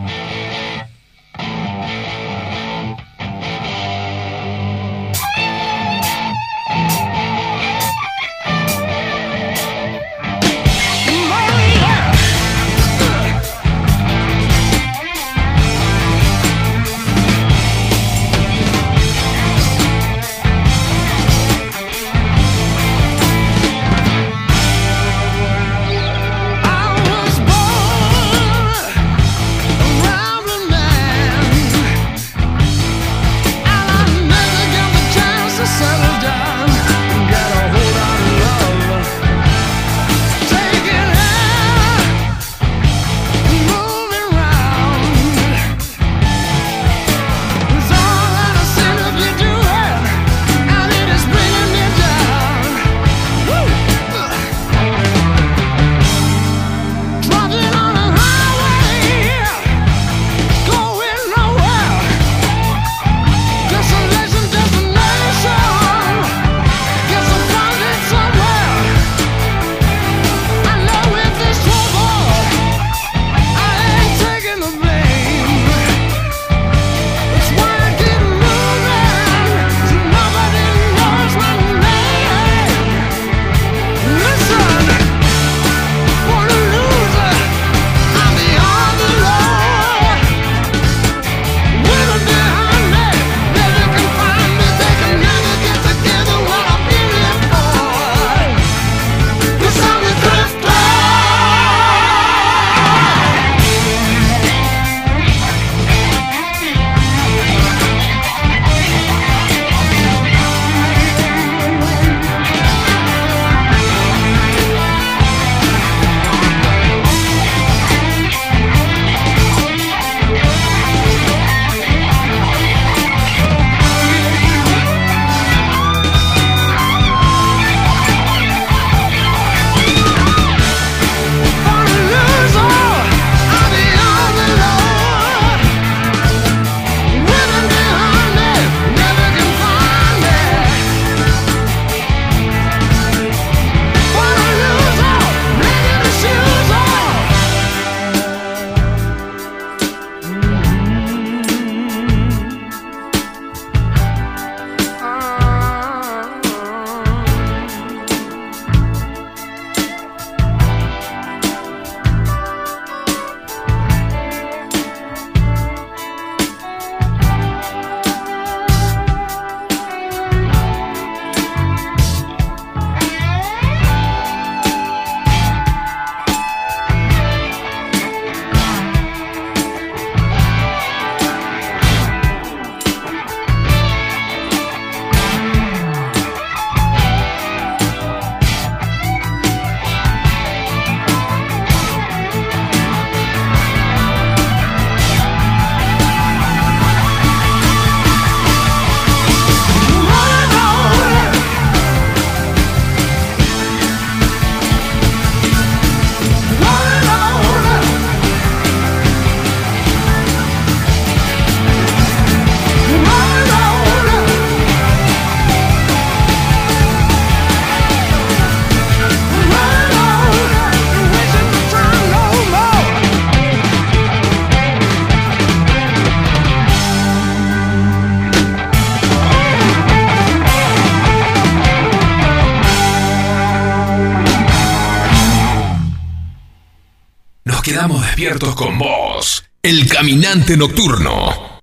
Quedamos despiertos con vos. El caminante nocturno.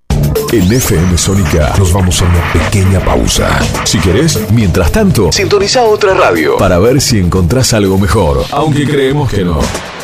En FM Sónica nos vamos a una pequeña pausa. Si querés, mientras tanto, sintoniza otra radio para ver si encontrás algo mejor. Aunque creemos que no.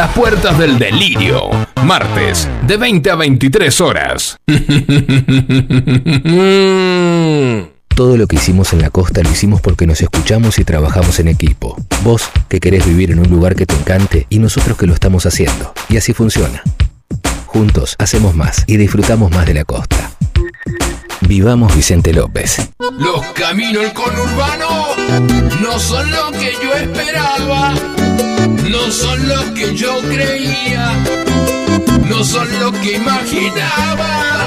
las puertas del delirio, martes, de 20 a 23 horas. [LAUGHS] Todo lo que hicimos en la costa lo hicimos porque nos escuchamos y trabajamos en equipo. Vos que querés vivir en un lugar que te encante y nosotros que lo estamos haciendo. Y así funciona. Juntos hacemos más y disfrutamos más de la costa. Vivamos Vicente López. Los caminos del conurbano no son lo que yo esperaba, no son lo que yo creía, no son lo que imaginaba.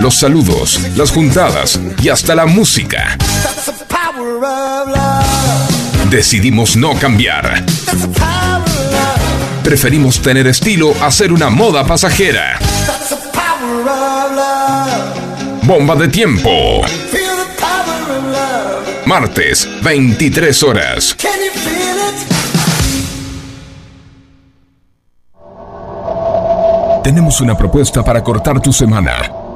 Los saludos, las juntadas y hasta la música. Decidimos no cambiar. Preferimos tener estilo a ser una moda pasajera. Bomba de tiempo. Martes, 23 horas. Tenemos una propuesta para cortar tu semana.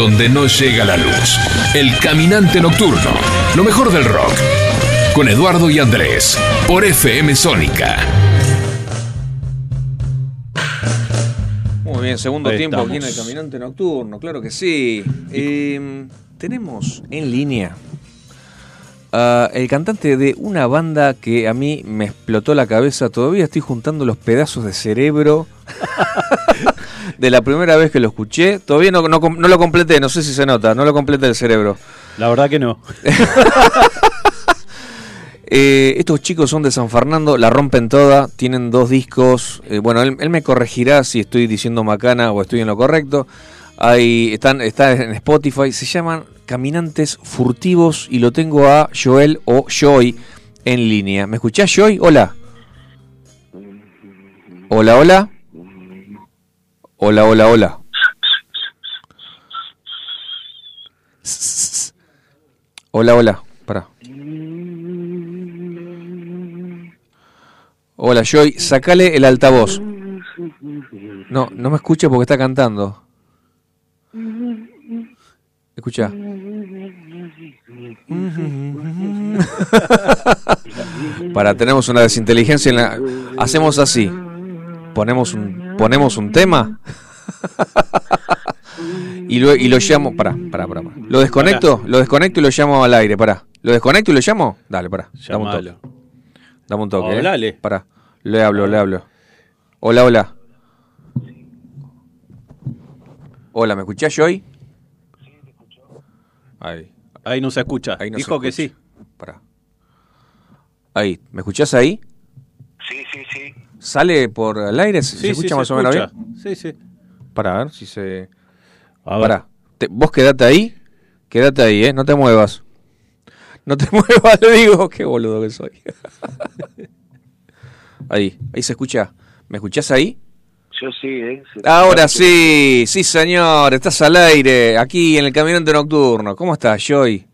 donde no llega la luz. El caminante nocturno. Lo mejor del rock. Con Eduardo y Andrés. Por FM Sónica. Muy bien, segundo Ahí tiempo aquí en el Caminante Nocturno, claro que sí. Eh, tenemos en línea a el cantante de una banda que a mí me explotó la cabeza. Todavía estoy juntando los pedazos de cerebro [LAUGHS] de la primera vez que lo escuché. Todavía no, no, no lo completé, no sé si se nota, no lo completé el cerebro. La verdad que no. [LAUGHS] Eh, estos chicos son de San Fernando, la rompen toda, tienen dos discos. eh, bueno, él, él me corregirá si estoy diciendo macana o estoy en lo correcto. Ahí están, está en Spotify, se llaman Caminantes Furtivos y lo tengo a Joel o Joy en línea. ¿Me escuchás, Joy? Hola. Hola, hola. Hola, hola, hola. Hola, hola. Pará. Hola, Joy. Sacale el altavoz. No, no me escucha porque está cantando. Escucha. [LAUGHS] Para, tenemos una desinteligencia en la... Hacemos así. Ponemos un, ponemos un tema. [LAUGHS] y, lo, y lo llamo... Pará, pará, pará. pará. ¿Lo desconecto? Lo desconecto y lo llamo al aire, pará. ¿Lo desconecto y lo llamo? Dale, pará. Dame un toque. Dame un toque. ¿eh? Hablale. Pará. Le hablo, le hablo. Hola, hola. Hola, ¿me escuchás, Joy? Ahí. Ahí no se escucha. Ahí no Dijo se que escucha. sí. Pará. Ahí. ¿Me escuchás ahí? Sí, sí, sí. ¿Sale por el aire? ¿Se, Sí, se sí, escucha se más o menos escucha. bien? Sí, sí. Para ver si se... A ver. Pará. Te- vos quedate ahí. Quédate ahí, ¿eh? No te muevas. No te [LAUGHS] muevas, le digo. Qué boludo que soy. [LAUGHS] ahí. Ahí se escucha. ¿Me escuchás ahí? Yo sí, ¿eh? Ahora sí, sí señor, estás al aire, aquí en el Caminante Nocturno. ¿Cómo estás, Joy?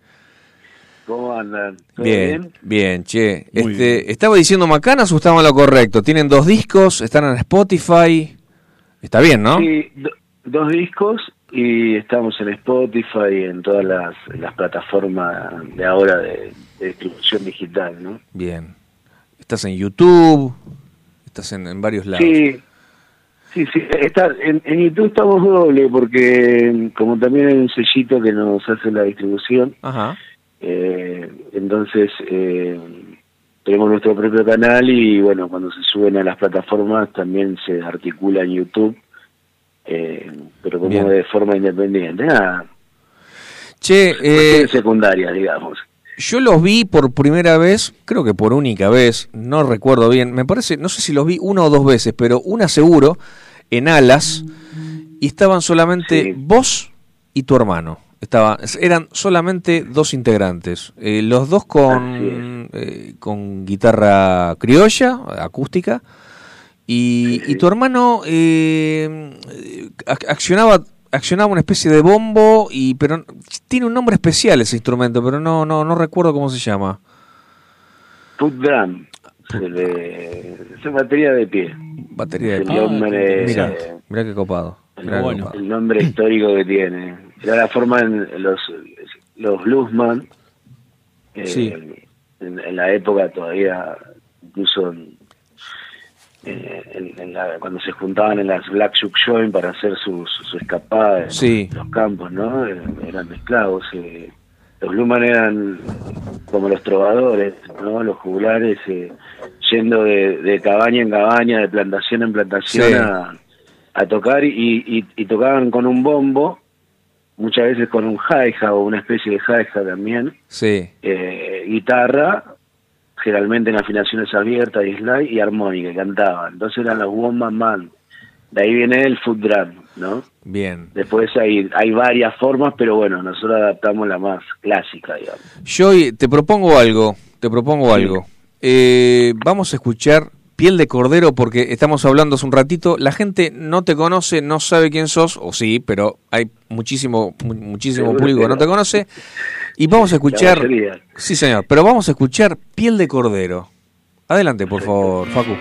¿Cómo andan? ¿Todo Bien, bien, che. Muy Este, ¿Estaba diciendo macanas o estaba en lo correcto? Tienen dos discos, están en Spotify. Está bien, ¿no? Sí, do- dos discos y estamos en Spotify y en todas las, las plataformas de ahora de, de distribución digital, ¿no? Bien. Estás en YouTube, estás en, en varios lados. Sí, sí, sí. Está, en, en YouTube estamos doble porque como también hay un sellito que nos hace la distribución, Ajá. Eh, entonces eh, tenemos nuestro propio canal y bueno, cuando se suben a las plataformas también se articula en YouTube, eh, pero como Bien. de forma independiente. Nada, Che, eh, secundarias, digamos. yo los vi por primera vez, creo que por única vez, no recuerdo bien, me parece, no sé si los vi una o dos veces, pero una seguro, en Alas, y estaban solamente Sí. vos y tu hermano. Estaba, eran solamente dos integrantes, eh, los dos con, eh, con guitarra criolla, acústica, y, y tu hermano eh, ac- accionaba accionaba una especie de bombo y pero tiene un nombre especial ese instrumento pero no no no recuerdo cómo se llama Foot drum, se le- es batería de pie. batería de El pie. nombre, mira mira qué copado mirá qué bueno. copado. el nombre histórico que tiene. Era la forma en los los bluesman eh, Sí. en, en la época todavía incluso en, eh, en- en la- cuando se juntaban en las Black Shook Joint para hacer su, su, su escapada en los campos, ¿no? Eran esclavos. eh. Los bluesman eran como los trovadores, ¿no? Los jugulares eh, yendo de, de cabaña en cabaña, de plantación en plantación Sí. a, a tocar y, y, y tocaban con un bombo, muchas veces con un hi-hat o una especie de hi-hat también, sí eh, guitarra, generalmente en afinaciones abiertas y slide, y armónica, y cantaban. Entonces eran los Woman Man. De ahí viene el foot drum, ¿no? bien Después hay, hay varias formas, pero bueno, nosotros adaptamos la más clásica, digamos. yo te propongo algo te propongo algo Eh, vamos a escuchar Piel de Cordero porque estamos hablando hace un ratito. La gente no te conoce, no sabe quién sos, o sí, pero hay muchísimo, mu- muchísimo público que no te conoce. Y vamos a escuchar. Sí, señor, pero vamos a escuchar Piel de Cordero. Adelante, por favor, Facu.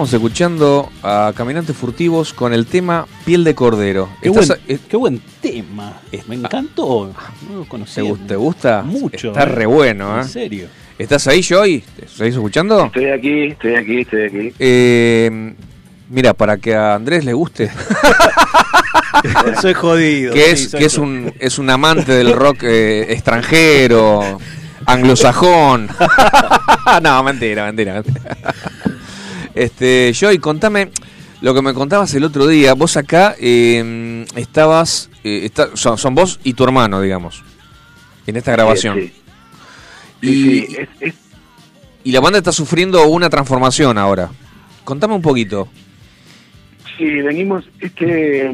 Estamos escuchando a Caminantes Furtivos con el tema Piel de Cordero. Qué Estás- buen, qué buen tema. Me encantó. No lo ¿te, conocía. te gusta? Mucho. Está eh. re bueno, ¿eh? En serio. ¿Estás ahí, Joy? ¿Te seguís escuchando? Estoy aquí, estoy aquí, estoy aquí. Eh, mira, para que a Andrés le guste, [LAUGHS] soy jodido. que sí, es, soy que es un, es un amante del rock eh, extranjero, anglosajón. [LAUGHS] [LAUGHS] no, mentira, mentira, mentira. Este, Joy, contame lo que me contabas el otro día. Vos acá eh, estabas, eh, está- son, son vos y tu hermano, digamos, en esta grabación. Sí, sí. Y, Sí, sí, es- es- y la banda está sufriendo una transformación ahora. Contame un poquito. Sí, venimos, este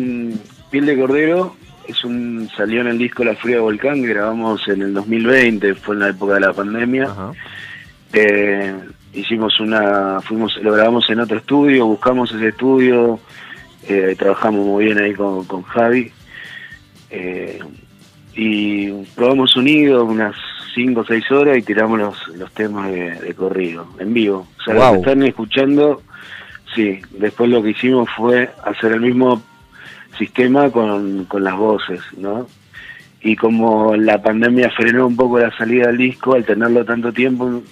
Piel de Cordero es un salió en el disco La Fría Volcán que grabamos en el 2020, fue en la época de la pandemia. Eh, hicimos una, fuimos, lo grabamos en otro estudio, buscamos ese estudio, eh, trabajamos muy bien ahí con, con Javi. Eh, y probamos sonido unas 5 o 6 horas y tiramos los, los temas de, de corrido, en vivo. O sea, lo Guau. que están escuchando, sí. Después lo que hicimos fue hacer el mismo sistema con, con las voces, ¿no? Y como la pandemia frenó un poco la salida del disco, al tenerlo tanto tiempo,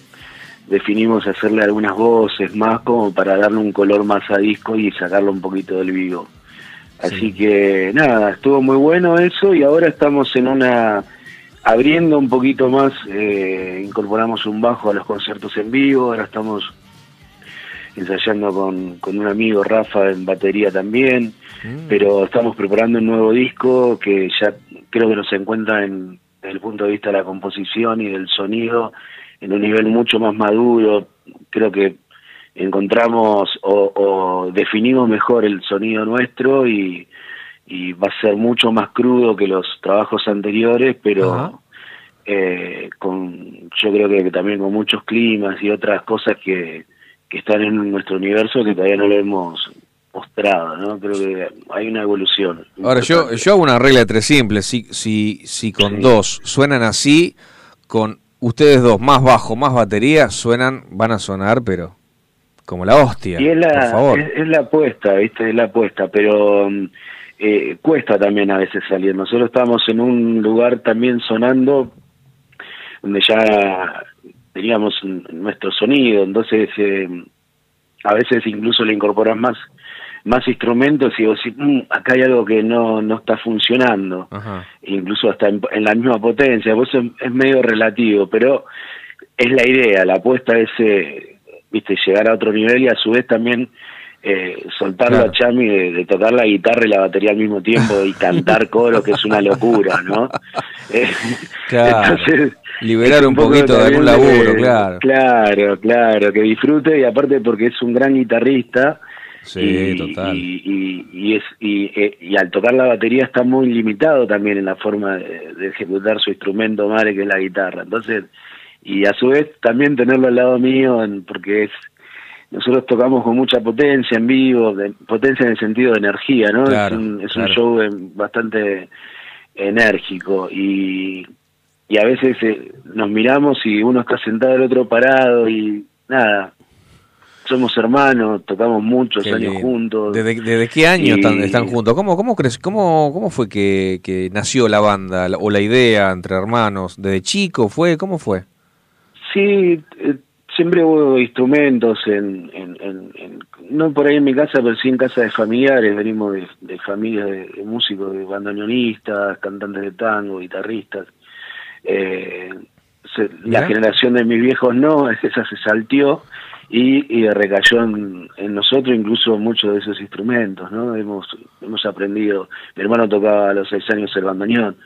definimos hacerle algunas voces más como para darle un color más a disco y sacarlo un poquito del vivo. Así que nada, estuvo muy bueno eso y ahora estamos en una abriendo un poquito más, eh, incorporamos un bajo a los conciertos en vivo, ahora estamos ensayando con, con un amigo Rafa en batería también, pero estamos preparando un nuevo disco que ya creo que nos encuentra en, desde el punto de vista de la composición y del sonido en un nivel mucho más maduro, creo que encontramos o, o definimos mejor el sonido nuestro y, y va a ser mucho más crudo que los trabajos anteriores, pero eh, con yo creo que también con muchos climas y otras cosas que, que están en nuestro universo que todavía no lo hemos mostrado, ¿no? Creo que hay una evolución. Ahora, yo, yo hago una regla de tres simples. Si, si, si con Sí. dos suenan así, con ustedes dos más bajo, más batería, suenan, van a sonar, pero como la hostia. Y es por la, favor. es, es la apuesta, ¿viste? Es la apuesta, pero mm, eh, cuesta también a veces salir. Nosotros estamos en un lugar también sonando donde ya teníamos nuestro sonido, entonces eh, a veces incluso le incorporas más más instrumentos y vos decís, "Mm, acá hay algo que no, no está funcionando, Ajá. incluso hasta en, en la misma potencia, pues es, es medio relativo, pero es la idea, la apuesta es, eh, viste, llegar a otro nivel y a su vez también eh, soltarlo Claro. a Chami de, de tocar la guitarra y la batería al mismo tiempo y cantar [LAUGHS] coro, que es una locura, ¿no? Eh, Claro. Liberar un poquito de algún laburo, claro. Claro, claro, que disfrute y aparte porque es un gran guitarrista. Sí, y, total. Y, y- y es, y, eh, y al tocar la batería está muy limitado también en la forma de, de ejecutar su instrumento madre que es la guitarra. Entonces, y a su vez también tenerlo al lado mío, en- porque es nosotros tocamos con mucha potencia en vivo, de- potencia en el sentido de energía, ¿no? Claro, es un, es claro. un show eh, bastante enérgico y, y a veces eh, nos miramos y uno está sentado el otro parado y nada, somos hermanos, tocamos muchos Qué años lindo. juntos. ¿Desde, desde qué año Y- están, están juntos? ¿Cómo, cómo, crees, cómo, ¿Cómo fue que, que nació la banda o la idea entre hermanos? ¿Desde chico fue? ¿Cómo fue? Sí, eh, siempre hubo instrumentos en, en, en- en- no por ahí en mi casa, pero sí en casa de familiares, venimos de, de familias de, de músicos, de bandoneonistas, cantantes de tango, guitarristas. Eh, se- la generación de mis viejos no, [LAUGHS] esa se salteó y, y recayó en, en nosotros incluso muchos de esos instrumentos, ¿no? Hemos, hemos aprendido, mi hermano tocaba a los seis años el bandoneón.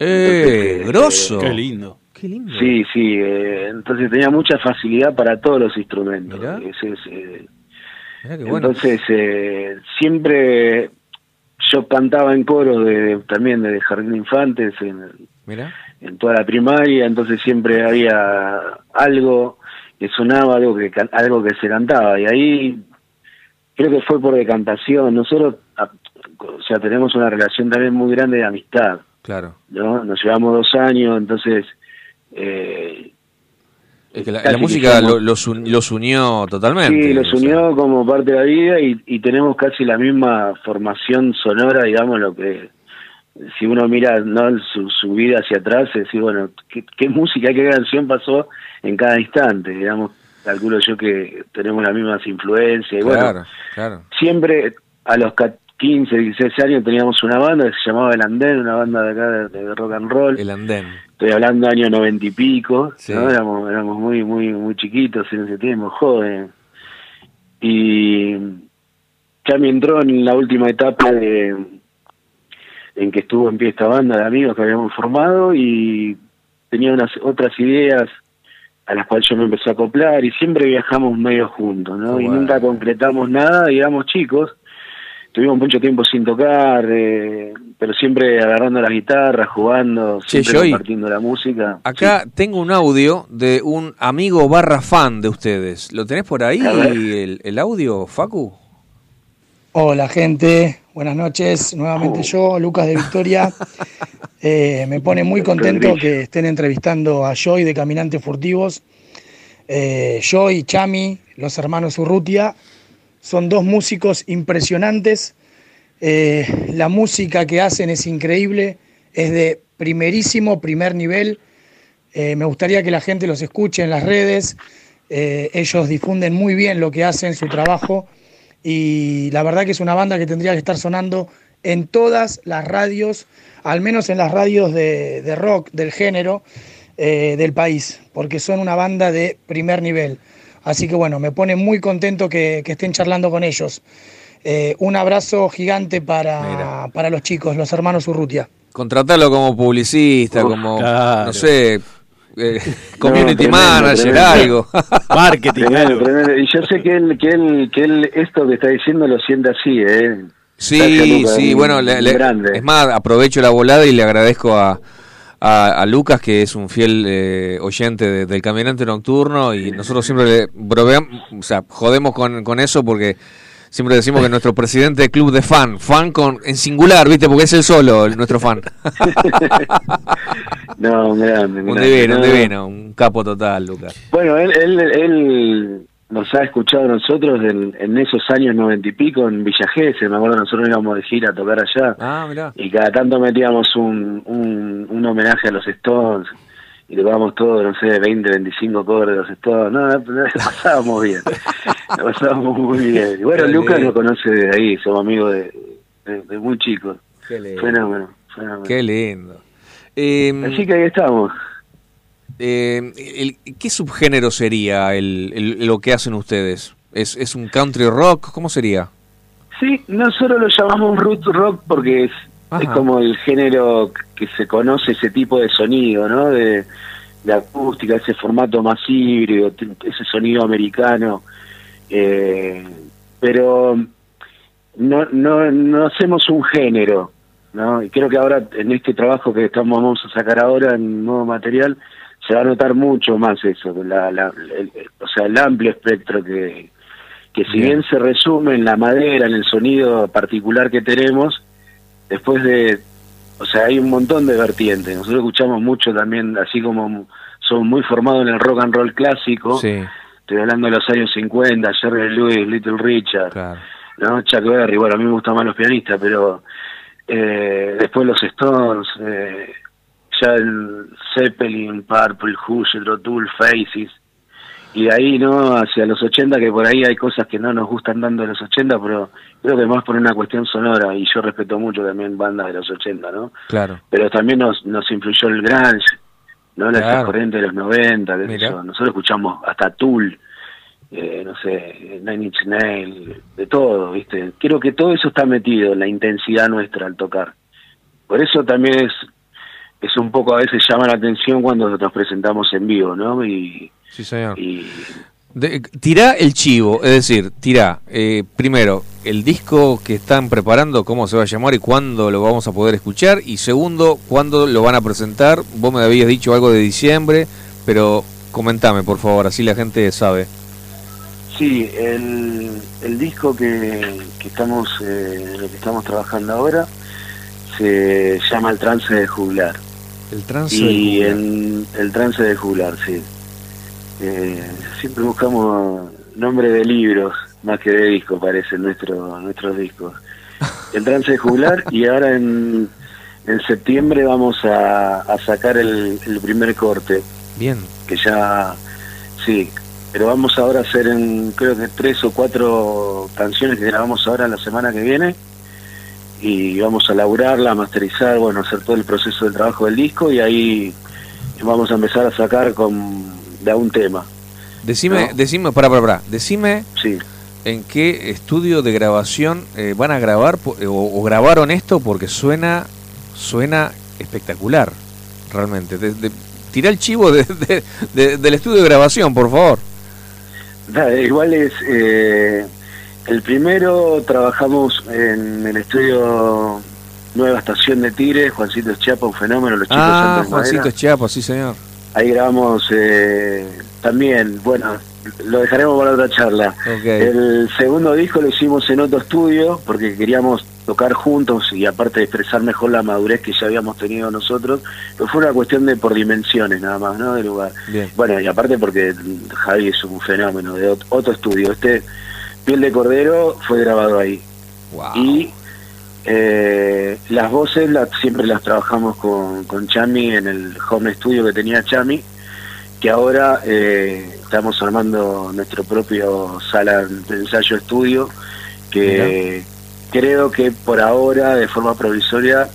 ¡Eh! Entonces, ¡Grosso! Qué lindo. Qué lindo. Sí, sí, eh, entonces tenía mucha facilidad para todos los instrumentos. Mirá. Ese es, eh, Mirá qué bueno. Entonces, eh, siempre yo cantaba en coro de, también de Jardín de Infantes en, Mirá. en toda la primaria, entonces siempre había algo que sonaba, algo que, algo que se cantaba, y ahí creo que fue por decantación. Nosotros, o sea, tenemos una relación también muy grande de amistad. Claro. ¿no? Nos llevamos dos años, entonces eh, Es que la, que música somos- los, los unió totalmente. Sí, los sea. unió como parte de la vida y, y tenemos casi la misma formación sonora, digamos, lo que si uno mira no su, su vida hacia atrás, es decir, bueno, ¿qué, qué música, qué canción pasó en cada instante, digamos, calculo yo que tenemos las mismas influencias y bueno, Claro, claro. siempre a los ca- 15, 16 años teníamos una banda que se llamaba El Andén, una banda de acá de, de rock and roll. El andén. Estoy hablando de años noventa y pico, Sí. ¿no? Éramos, éramos muy, muy, muy chiquitos en ese tiempo, jóvenes. Y Cami entró en la última etapa de en que estuvo en pie esta banda de amigos que habíamos formado y tenía unas otras ideas a las cuales yo me empecé a acoplar y siempre viajamos medio juntos, ¿no? Qué y nunca concretamos nada, y éramos chicos, tuvimos mucho tiempo sin tocar, eh, pero siempre agarrando las guitarras, jugando, siempre Joy, compartiendo la música. Acá tengo un audio de un amigo barra fan de ustedes. ¿Lo tenés por ahí el, el audio, Facu? Hola gente, buenas noches. Nuevamente yo, Lucas de Victoria. [LAUGHS] Eh, me pone muy contento que estén entrevistando a Joy de Caminantes Furtivos. Eh, Joy y Chami, los hermanos Urrutia, son dos músicos impresionantes. Eh, la música que hacen es increíble, es de primerísimo, primer nivel. Eh, me gustaría que la gente los escuche en las redes. Ellos difunden muy bien lo que hacen, su trabajo. Y la verdad que es una banda que tendría que estar sonando en todas las radios, al menos en las radios de, de rock, del género eh, del país, porque son una banda de primer nivel. Así que bueno, me pone muy contento que, que estén charlando con ellos. Eh, un abrazo gigante para, para los chicos, los hermanos Urrutia. Contratarlo como publicista, como, claro. no sé, eh, [LAUGHS] community tremendo, manager, tremendo. algo. [LAUGHS] Marketing. Tremendo, tremendo. Y yo sé que él, que él, que él esto que está diciendo lo siente así, ¿eh? Sí, sí, un- bueno, le- es más, aprovecho la volada y le agradezco a, a, a Lucas, que es un fiel eh, oyente de- del Caminante Nocturno, y nosotros siempre le o sea, jodemos con, con eso porque siempre decimos que nuestro presidente de club de fan, fan con en singular, ¿viste? Porque es el solo, el- nuestro fan. [LAUGHS] No, un grande. un grande. divino, un No. divino, un capo total, Lucas. Bueno, él, él, él nos ha escuchado a nosotros en, en esos años noventa y pico en Villa Gesell, me acuerdo nosotros íbamos de gira a tocar allá Ah, y cada tanto metíamos un, un, un homenaje a los Stones y tocábamos todo, no sé, 20, 25 covers de los no, no, la pasábamos bien, la pasábamos muy bien. Y bueno, Qué Lucas lindo. lo conoce de ahí, somos amigos de, de, de muy chicos, Qué lindo. fenómeno, fenómeno. Qué lindo. Eh, Así que ahí estamos. Eh, el- ¿Qué subgénero sería el, el- lo que hacen ustedes? ¿Es, ¿Es un country rock? ¿Cómo sería? Sí, nosotros lo llamamos root rock porque es, Ajá. es como el género que se conoce ese tipo de sonido, ¿no? De, de acústica, ese formato más híbrido, ese sonido americano. Eh, pero no, no, no hacemos un género, ¿no? Y creo que ahora en este trabajo que estamos vamos a sacar ahora en nuevo material se va a notar mucho más eso, la, la- el- o sea, el amplio espectro que, que si Bien. bien se resume en la madera, en el sonido particular que tenemos, después de, o sea, hay un montón de vertientes. Nosotros escuchamos mucho también, así como somos muy formados en el rock and roll clásico, Sí, estoy hablando de los años 50, Jerry Lewis, Little Richard, claro. ¿no? Chuck Berry, bueno, a mí me gustan más los pianistas, pero eh, después los Stones, eh, ya el Zeppelin, Purple, Who, Jethro Tull, Faces, y de ahí, ¿no? Hacia los 80, que por ahí hay cosas que no nos gustan tanto de los 80, pero creo que más por una cuestión sonora, y yo respeto mucho también bandas de los 80, ¿no? Claro. Pero también nos, nos influyó el grunge, ¿no? La Claro. corriente de los 90, qué sé Mira. yo. Nosotros escuchamos hasta Tool, eh, no sé, Nine Inch Nails, de todo, ¿viste? Creo que todo eso está metido en la intensidad nuestra al tocar. Por eso también es, es un poco a veces llama la atención cuando nos presentamos en vivo, ¿no? Y, Sí, señor. y De- tirá el chivo, es decir, tirá, eh, primero, el disco que están preparando, cómo se va a llamar y cuándo lo vamos a poder escuchar. Y segundo, cuándo lo van a presentar. Vos me habías dicho algo de diciembre, pero comentame, por favor, así la gente sabe. Sí, el, el disco que, que estamos eh, que estamos trabajando ahora se llama El trance de juglar. El trance y del en el trance de juglar, sí. Eh, siempre buscamos nombre de libros más que de discos, parecen nuestro, nuestros discos. [LAUGHS] El trance jugular y ahora en, en septiembre vamos a, a sacar el, el primer corte, Bien. que ya, sí, pero vamos ahora a hacer en, creo que tres o cuatro canciones que grabamos ahora la semana que viene y vamos a laburarla, a masterizar, bueno, hacer todo el proceso del trabajo del disco y ahí vamos a empezar a sacar con de un tema. Decime, No. decime, para, para, para, decime Sí. en qué estudio de grabación eh, van a grabar eh, o, o grabaron esto porque suena, suena espectacular, realmente. De, de- tirá el chivo de- de- de- del estudio de grabación, por favor. Igual es eh, el primero trabajamos en el estudio Nueva Estación de Tigre, Juancito Chiapa, un fenómeno, los chicos Ah. Juancito Chiapas, sí señor. Ahí grabamos eh, también, bueno, lo dejaremos para otra charla. El segundo disco lo hicimos en otro estudio porque queríamos tocar juntos y aparte de expresar mejor la madurez que ya habíamos tenido nosotros, pero fue una cuestión de por dimensiones nada más, ¿no? De lugar. Bien. Bueno, y aparte porque Javi es un fenómeno de ot- otro estudio. Este Piel de Cordero fue grabado ahí. Y eh, las voces las, siempre las trabajamos con, con Chami en el home studio que tenía Chami, que ahora eh, estamos armando nuestro propio sala de ensayo estudio, que creo que por ahora, de forma provisoria,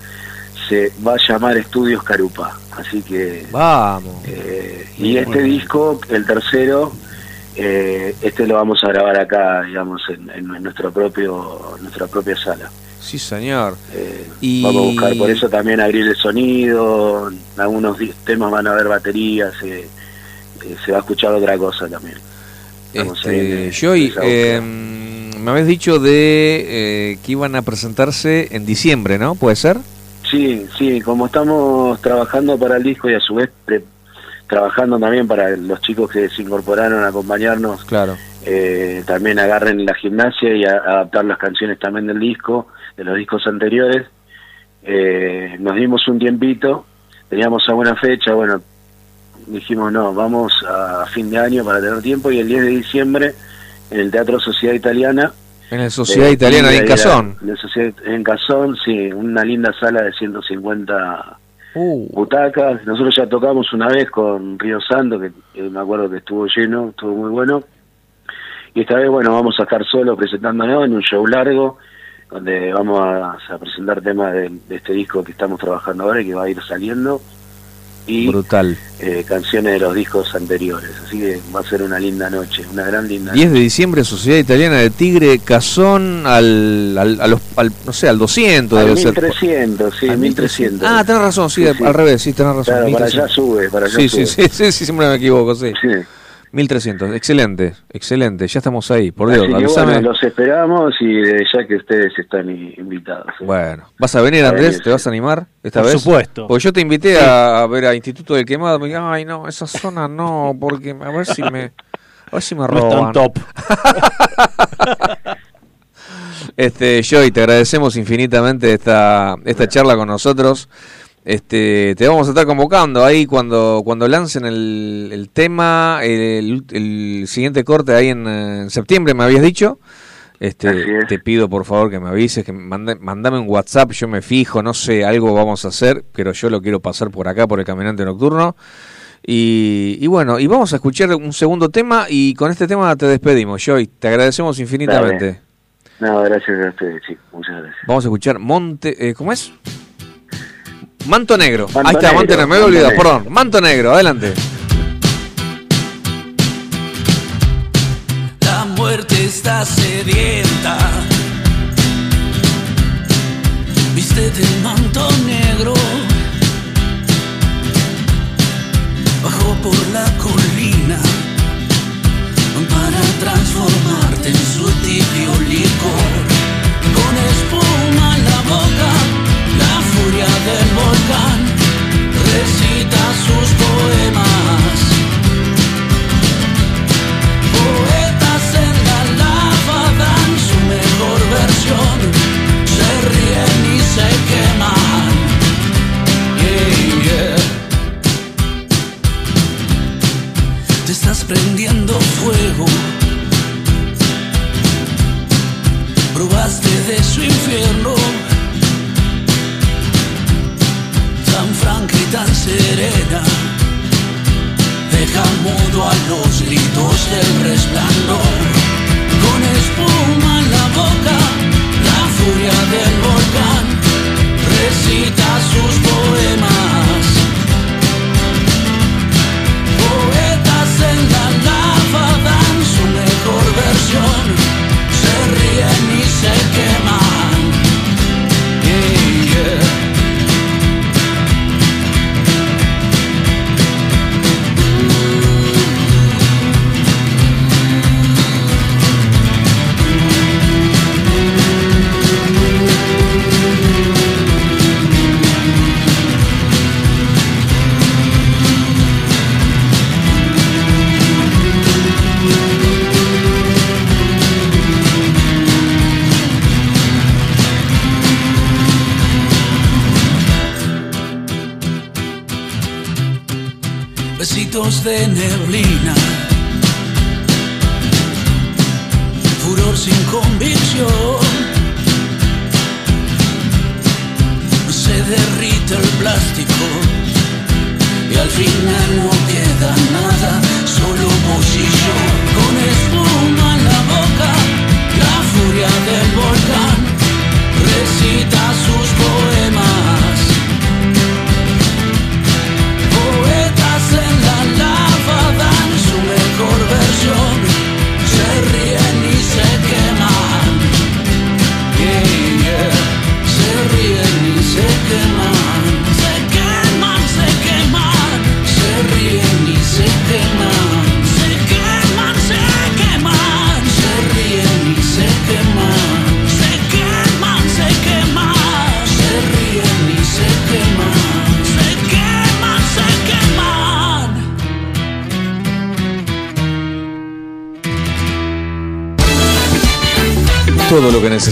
se va a llamar Estudios Carupa. Así que Vamos. eh, y este disco, el tercero, eh, este lo vamos a grabar acá, digamos, en, en nuestro propio, nuestra propia sala. Sí, señor. Eh, Y- Vamos a buscar por eso también abrir el sonido, en algunos temas van a haber baterías, eh, eh, se va a escuchar otra cosa también. Este, Joy, eh, me habías dicho de eh, que iban a presentarse en diciembre, ¿no? ¿Puede ser? Sí, sí, como estamos trabajando para el disco y a su vez pre- trabajando también para los chicos que se incorporaron a acompañarnos, Claro. eh, también agarren la gimnasia y a- adaptar las canciones también del disco, de los discos anteriores. Eh, nos dimos un tiempito, teníamos alguna fecha, bueno, dijimos no, vamos a fin de año para tener tiempo y el 10 de diciembre en el Teatro Sociedad Italiana. En Sociedad eh, Italiana de ir a- Incazón. de Sociedad- En Cazón, sí, una linda sala de 150 butacas. Nosotros ya tocamos una vez con Río Santo, que, que me acuerdo que estuvo lleno, estuvo muy bueno. Y esta vez, bueno, vamos a estar solos presentándonos en un show largo, donde vamos a, a presentar temas de, de este disco que estamos trabajando ahora y que va a ir saliendo. Y Brutal. eh, canciones de los discos anteriores. Así que va a ser una linda noche, una gran linda 10 de diciembre, Sociedad Italiana de Tigre, Cazón, al, al, a los, al- no sé, al 200 Al debe ser. 1300, sí, Al 1300. Ah, tenés razón, sí, Sí, sí. al revés, sí, tenés razón. Claro, para 1300. allá sube, para allá sí, sube. sí, sí, sí, sí, siempre me equivoco, sí. 1300, excelente, excelente, ya estamos ahí, por Dios, Así que avísame. bueno, los esperamos y desde ya que ustedes están invitados. ¿eh? Bueno, ¿vas a venir Andrés? ¿Te vas a animar esta Por vez? supuesto. Porque yo te invité Sí. a, ver a Instituto del Quemado, me dije, ay no, esa zona no, porque a ver si me, a ver si me No roban. top. [LAUGHS] Este, Joy, te agradecemos infinitamente esta, esta charla con nosotros. Este, te vamos a estar convocando ahí cuando, cuando lancen el, el tema, el, el siguiente corte ahí en, en septiembre, me habías dicho. Este, te pido por favor que me avises, que me mande- mandame un WhatsApp, yo me fijo, no sé, algo vamos a hacer, pero yo lo quiero pasar por acá, por el Caminante Nocturno. Y, y bueno, y vamos a escuchar un segundo tema y con este tema te despedimos, Joy. Te agradecemos infinitamente. Dale. No, gracias a ustedes, chicos. Muchas gracias. Vamos a escuchar Monte. eh, ¿Cómo es? Manto Negro. Manto Ahí está, Negro, Manto Negro. Me había olvidado, Negro. perdón. Manto Negro, adelante. La muerte está sedienta. Vístete el manto negro. Bajó por la colina para transformarte en su tibio licor. Con espuma en la boca, furia del volcán recita sus poemas. Poetas en la lava dan su mejor versión, se ríen y se queman. Yeah, te estás prendiendo fuego. Probaste de su infierno, tan franca y tan serena. Deja mudo a los gritos del resplandor, con espuma en la boca, la furia del volcán recita sus poemas. Poetas en la lava dan su mejor versión, se ríen y se queman. De neblina,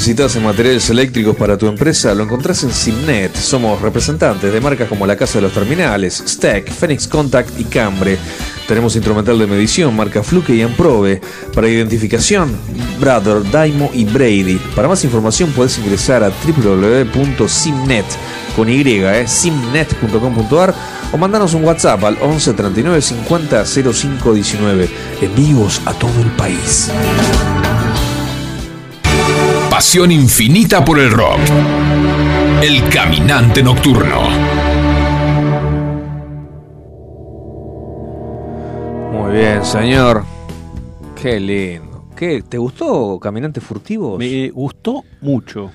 necesitas materiales eléctricos para tu empresa lo encontrás en Simnet. Somos representantes de marcas como la Casa de los Terminales, Stack, Phoenix Contact y Cambre. Tenemos instrumental de medición, marca Fluke y Amprobe. Para identificación, Brother, Daimo y Brady. Para más información puedes ingresar a www.simnet con y, eh, simnet.com.ar o mandanos un WhatsApp al 11 39 50 05 19. Envíos a todo el país. Pasión infinita por el rock. El caminante nocturno. Muy bien, señor. Qué lindo. ¿Qué? ¿Te gustó Caminantes Furtivos? Me gustó mucho.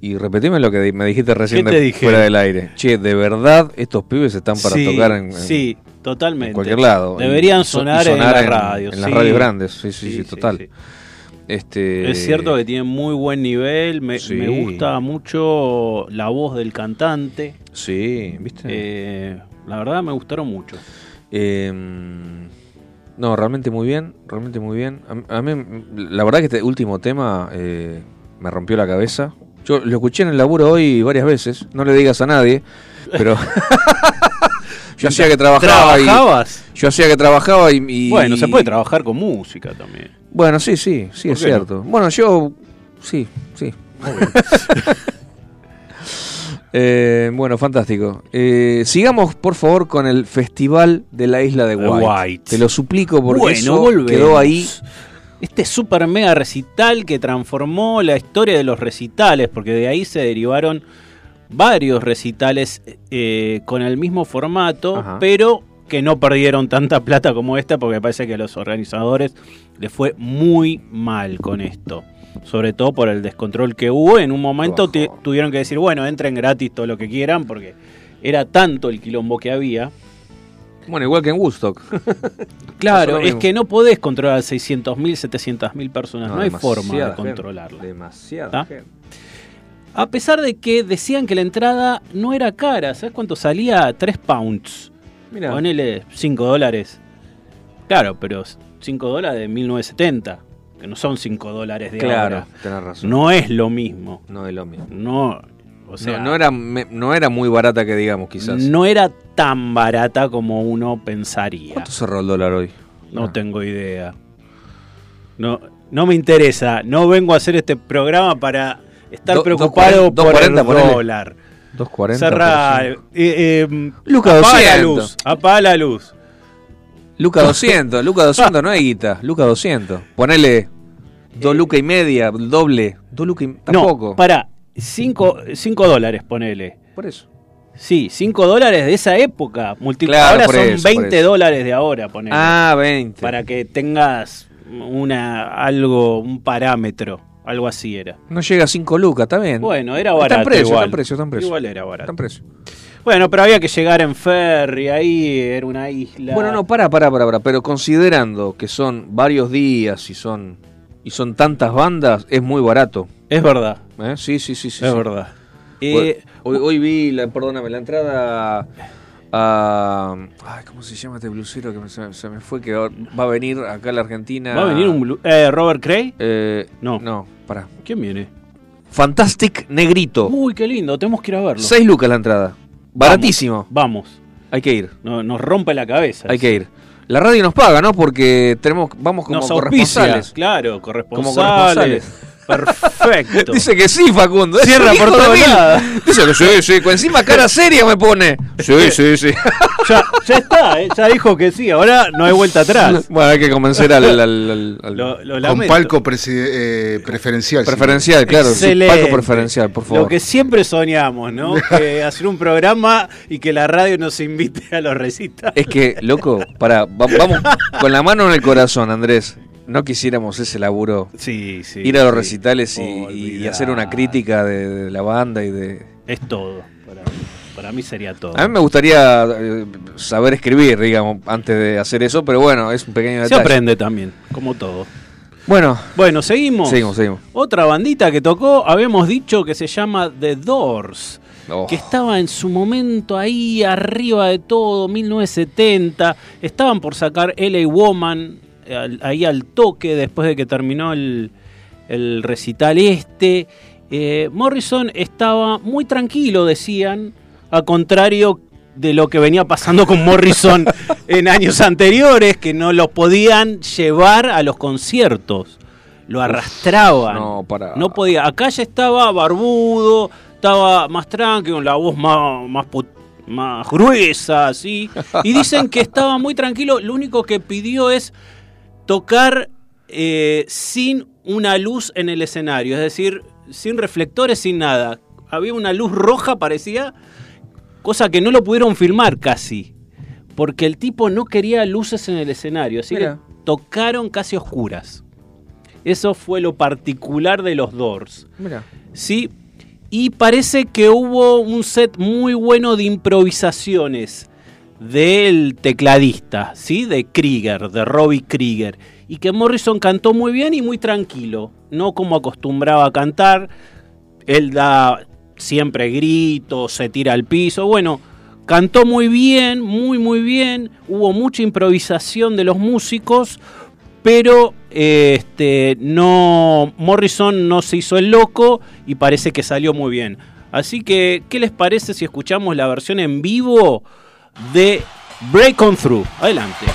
Y repetime lo que me dijiste recién ¿Qué de- te dije? fuera del aire. Che, de verdad estos pibes están para Sí, tocar en, en- sí, totalmente. en cualquier lado. Deberían Y so- y sonar, en la radio. En las sí. radios grandes, sí, sí, sí, Sí, sí, total. Este, Es cierto que tienen muy buen nivel. Me, Sí. me gusta mucho la voz del cantante. Sí, ¿viste? Eh, la verdad me gustaron mucho. Eh, no, realmente muy bien, realmente muy bien. A, a mí, la verdad que este último tema eh, me rompió la cabeza. Yo lo escuché en el laburo hoy varias veces, no le digas a nadie, pero [LAUGHS] [LAUGHS] yo hacía que trabajaba y- yo hacía que trabajaba y, y- Bueno, se puede trabajar con música también. Bueno, sí, sí, sí, ¿Por es no? cierto. Bueno, yo sí, sí. [LAUGHS] Eh, bueno, fantástico. Eh, sigamos, por favor, con el Festival de la Isla de White. White. Te lo suplico porque bueno, eso volvemos. quedó ahí. Este super mega recital que transformó la historia de los recitales, porque de ahí se derivaron varios recitales eh, con el mismo formato, Ajá. pero que no perdieron tanta plata como esta, porque parece que a los organizadores les fue muy mal con esto. Sobre todo por el descontrol que hubo. En un momento te- tuvieron que decir, bueno, entren gratis todo lo que quieran, porque era tanto el quilombo que había. Bueno, igual que en Woodstock. [LAUGHS] Claro, es que no podés controlar 600.000, 700.000 personas. No, No, hay forma de controlarla. Demasiada gente. A pesar de que decían que la entrada no era cara, ¿sabes cuánto salía? 3 pounds. Ponele 5 dólares. Claro, pero 5 dólares de 1970, que no son 5 dólares de Claro, ahora. tenés razón. No es lo mismo. No es lo mismo. No, O sea, no, no era, me- no era muy barata que digamos, quizás. no era tan barata como uno pensaría. ¿Cuánto cerró el dólar hoy? No Ah. tengo idea. No, no me interesa. No vengo a hacer este programa para estar Do- preocupado 2.40, por el 2.40 ponele. dólar. 2.40. Cerrá. por Eh, eh, Luca, apaga la 200. luz. Apaga la luz. Luca 200, Luca 200 no es guita, Luca 200. Ponele dos lucas y media, doble, dos lucas y tampoco. No, para. 5 dólares, ponele. Por eso. Sí, 5 dólares de esa época. Multi- Claro, son eso, por 20 eso. dólares de ahora, ponele. Ah, 20. Para que tengas una algo, un parámetro. Algo así era. No llega a 5 lucas, está bien. Bueno, era Está barato en precio, igual. está en precio, está en precio. Igual era barato. Está en precio. Bueno, pero había que llegar en ferry, ahí era una isla. Bueno, no, para, para, para, para, pero considerando que son varios días y son y son tantas bandas, es muy barato. Es verdad. ¿Eh? Sí, sí, sí, sí. Es sí. verdad. Eh, hoy, hoy vi, la, perdóname, la entrada a... Ay, ¿cómo se llama este blusero que me- se, se me fue? Que va a venir acá a la Argentina. ¿Va a venir un eh, Robert Cray? Eh, No. No, para. ¿Quién viene? Fantastic Negrito. Uy, qué lindo, tenemos que ir a verlo. 6 lucas la entrada. Baratísimo. Vamos. Hay que ir, No- nos rompe la cabeza. hay que ir. La radio nos paga, ¿no? Porque tenemos vamos como Nos auspicia, corresponsales. claro, Como corresponsales. Perfecto. Dice que sí, Facundo. Cierra por mil. lados. Dice que sí, sí. Con encima cara seria me pone. Sí, sí, sí. ya, ya está, eh, ya dijo que sí, ahora no hay vuelta atrás. [LAUGHS] Bueno, hay que convencer al, al- al- al- Lo, lo Con palco eh, preferencial. sí. preferencial, claro. sí, palco preferencial, por favor. Lo que siempre soñamos, ¿no? [LAUGHS] Que hacer un programa y que la radio nos invite a los recitales. Es que, loco, para, vamos [LAUGHS] con la mano en el corazón, Andrés. No quisiéramos ese laburo. Sí, sí. ir a los sí. recitales y, Oh, y hacer una crítica de, de la banda y de. Es todo. Para, para mí sería todo. A mí me gustaría eh, saber escribir, digamos, antes de hacer eso, pero bueno, es un pequeño Se detalle. aprende también, como todo. Bueno, Bueno, seguimos. seguimos, seguimos. Otra bandita que tocó, habíamos dicho que se llama The Doors. Oh. que estaba en su momento ahí arriba de todo, 1970. Estaban por sacar LA Woman al- ahí al toque después de que terminó el, el recital este. Eh, Morrison estaba muy tranquilo, decían, a contrario de lo que venía pasando con Morrison [LAUGHS] en años anteriores, que no lo podían llevar a los conciertos. Lo arrastraban. no, para. No podía. Acá ya estaba barbudo, estaba más tranquilo, con la voz más, más, más gruesa, así. Y dicen que estaba muy tranquilo. Lo único que pidió es tocar eh, sin una luz en el escenario, es decir, sin reflectores, sin nada. Había una luz roja, parecía, cosa que no lo pudieron filmar casi, porque el tipo no quería luces en el escenario, así Mira. que tocaron casi oscuras. Eso fue lo particular de los Doors. Mira. ¿sí? Y parece que hubo un set muy bueno de improvisaciones del tecladista, ¿sí? De Krieger, de Robbie Krieger. Y que Morrison cantó muy bien y muy tranquilo, no como acostumbraba a cantar. Él da siempre gritos, se tira al piso. Bueno, cantó muy bien, muy, muy bien. Hubo mucha improvisación de los músicos, pero este, no, Morrison no se hizo el loco y parece que salió muy bien. Así que, ¿qué les parece si escuchamos la versión en vivo de Break On Through? Adelante.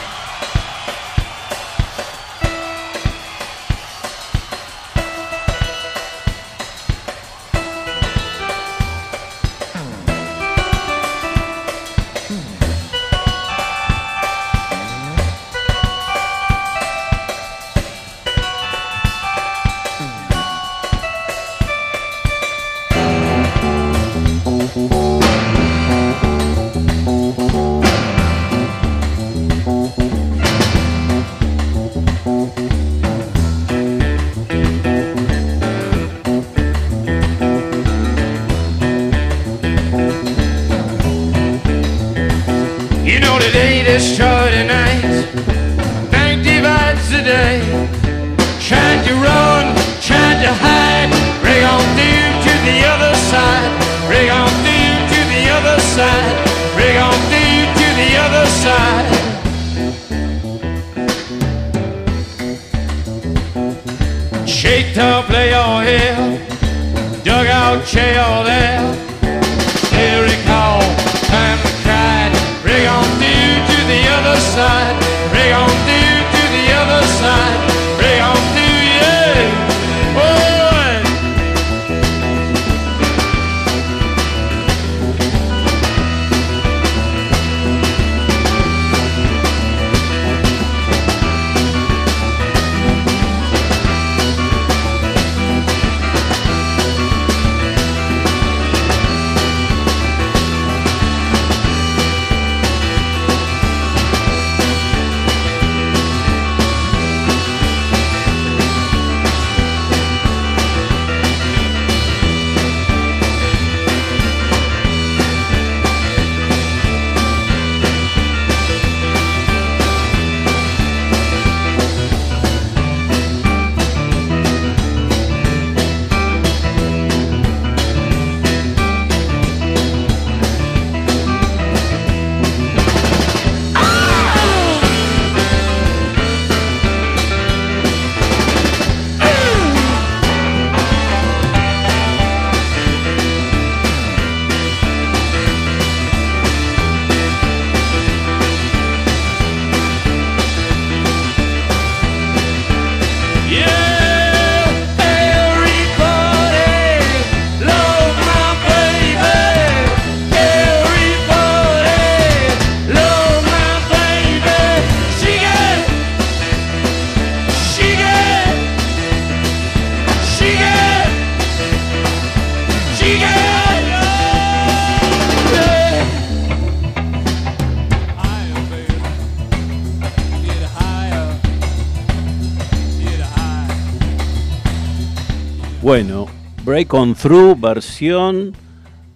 Break On Through, versión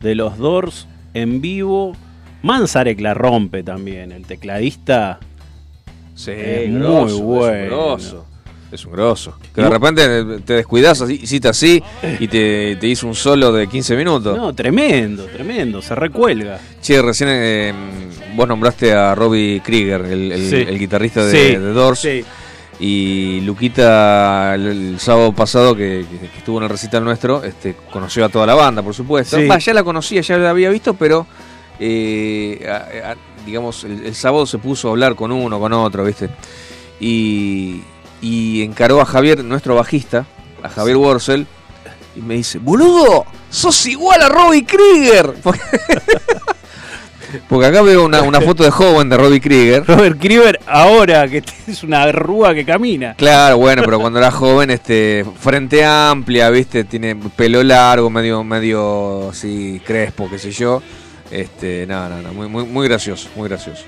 de los Doors en vivo. Manzarek la rompe también, el tecladista. Sí, es grosso, muy es un bueno. grosso. Es un grosso. Que de repente te descuidas así, hiciste así y te, te hizo un solo de 15 minutos. No, tremendo, tremendo, se recuelga. Che, recién eh, vos nombraste a Robbie Krieger, el, el- Sí. el guitarrista de, Sí, de Doors. sí. Y Luquita, el, el sábado pasado que, que- que estuvo en el recital nuestro, este, conoció a toda la banda, por supuesto. Sí. Ya la conocía, ya la había visto, pero eh, a- a- digamos, el, el sábado se puso a hablar con uno, con otro, ¿viste? Y, y encaró a Javier, nuestro bajista, a Javier Worsel, y me dice, boludo, sos igual a Robbie Krieger. [LAUGHS] Porque, acá veo una, una foto de joven de Robbie Krieger. Robert Krieger ahora que [LAUGHS] es una rúa que camina. Claro, bueno, pero cuando era joven, este, frente amplia, viste, tiene pelo largo, medio, medio así crespo, qué sé yo. Este, nada, nada, muy, muy, muy gracioso, muy gracioso.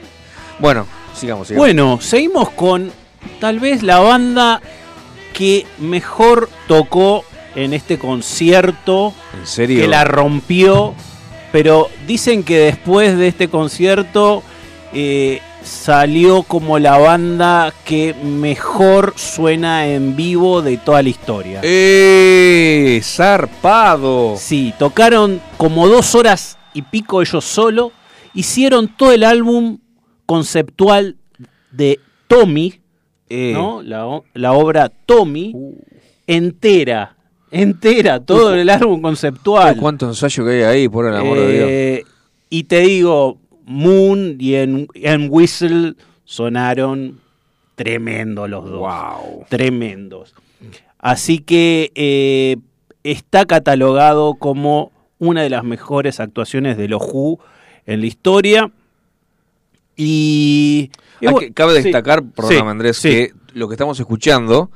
Bueno, sigamos, sigamos. Bueno, seguimos con tal vez la banda que mejor tocó en este concierto. ¿En serio? Que la rompió. Pero dicen que después de este concierto eh, salió como la banda que mejor suena en vivo de toda la historia. ¡Eh! ¡Zarpado! Sí, tocaron como dos horas y pico ellos solo. Hicieron todo el álbum conceptual de Tommy, Eh. ¿no? La, obra Tommy, entera. Entera, todo el álbum conceptual. ¿Cuánto ensayo que hay ahí, por el amor de Dios? Eh, Y te digo, Moon y en, en Whistle sonaron tremendos los dos. Tremendos. Así que eh, está catalogado como una de las mejores actuaciones de los Who en la historia. Y. que- cabe sí, destacar, perdóname sí, Andrés, sí. que lo que estamos escuchando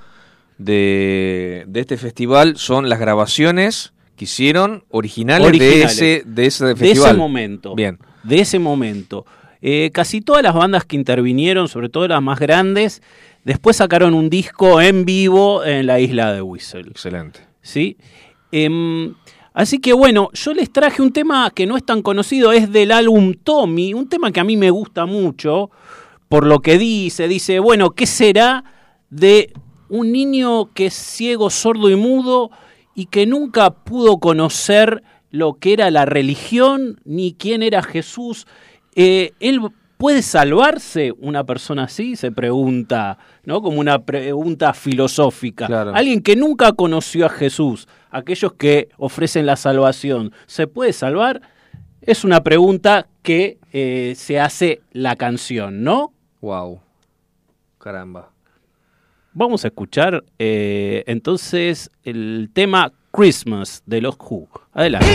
de, de este festival son las grabaciones que hicieron originales, Originales. de ese, de ese de festival. ese momento. Bien. De ese momento. Eh, casi todas las bandas que intervinieron, sobre todo las más grandes, después sacaron un disco en vivo en la isla de Whistle. Excelente. ¿Sí? Em, así que bueno, yo les traje un tema que no es tan conocido, es del álbum Tommy, un tema que a mí me gusta mucho, por lo que dice, dice, bueno, ¿qué será de un niño que es ciego, sordo y mudo y que nunca pudo conocer lo que era la religión ni quién era Jesús? Eh, él puede salvarse una persona así, se pregunta, ¿no? Como una pregunta filosófica. Alguien que nunca conoció a Jesús, aquellos que ofrecen la salvación, ¿se puede salvar? Es una pregunta que eh, se hace la canción, ¿no? Wow. Caramba. Vamos a escuchar eh, entonces el tema Christmas de los Who. Adelante.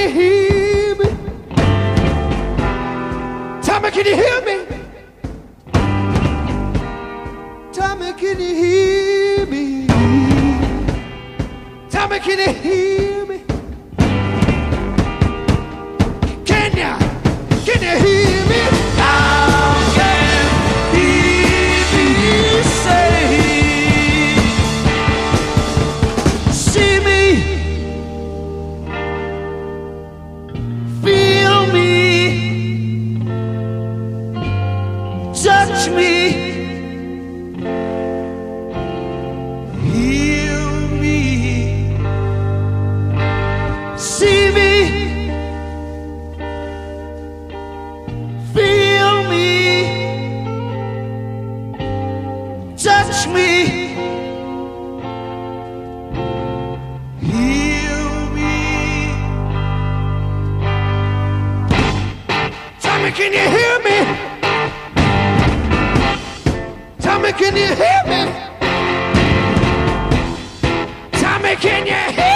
You hear me? Tommy, can you hear me? Tell me, can you hear me? Tell me, can you hear me? Can ya? Can you hear me? Can you hear me? Tommy, can you hear me? Tommy, can you hear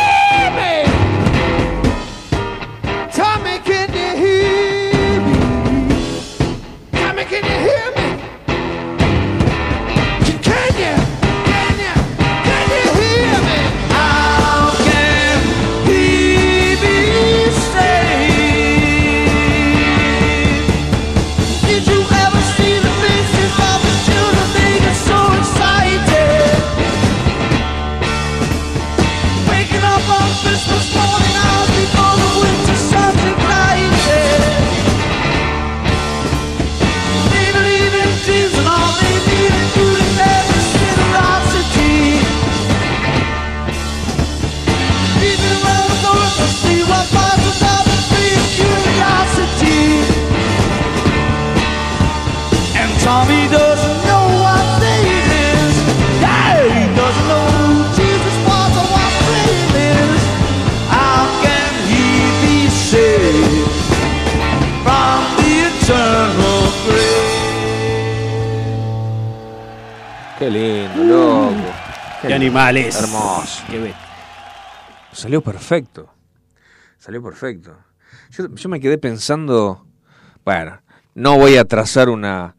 Qué animales. Hermoso. Qué Salió perfecto. Salió perfecto. Yo, yo me quedé pensando. Bueno, no voy a trazar una,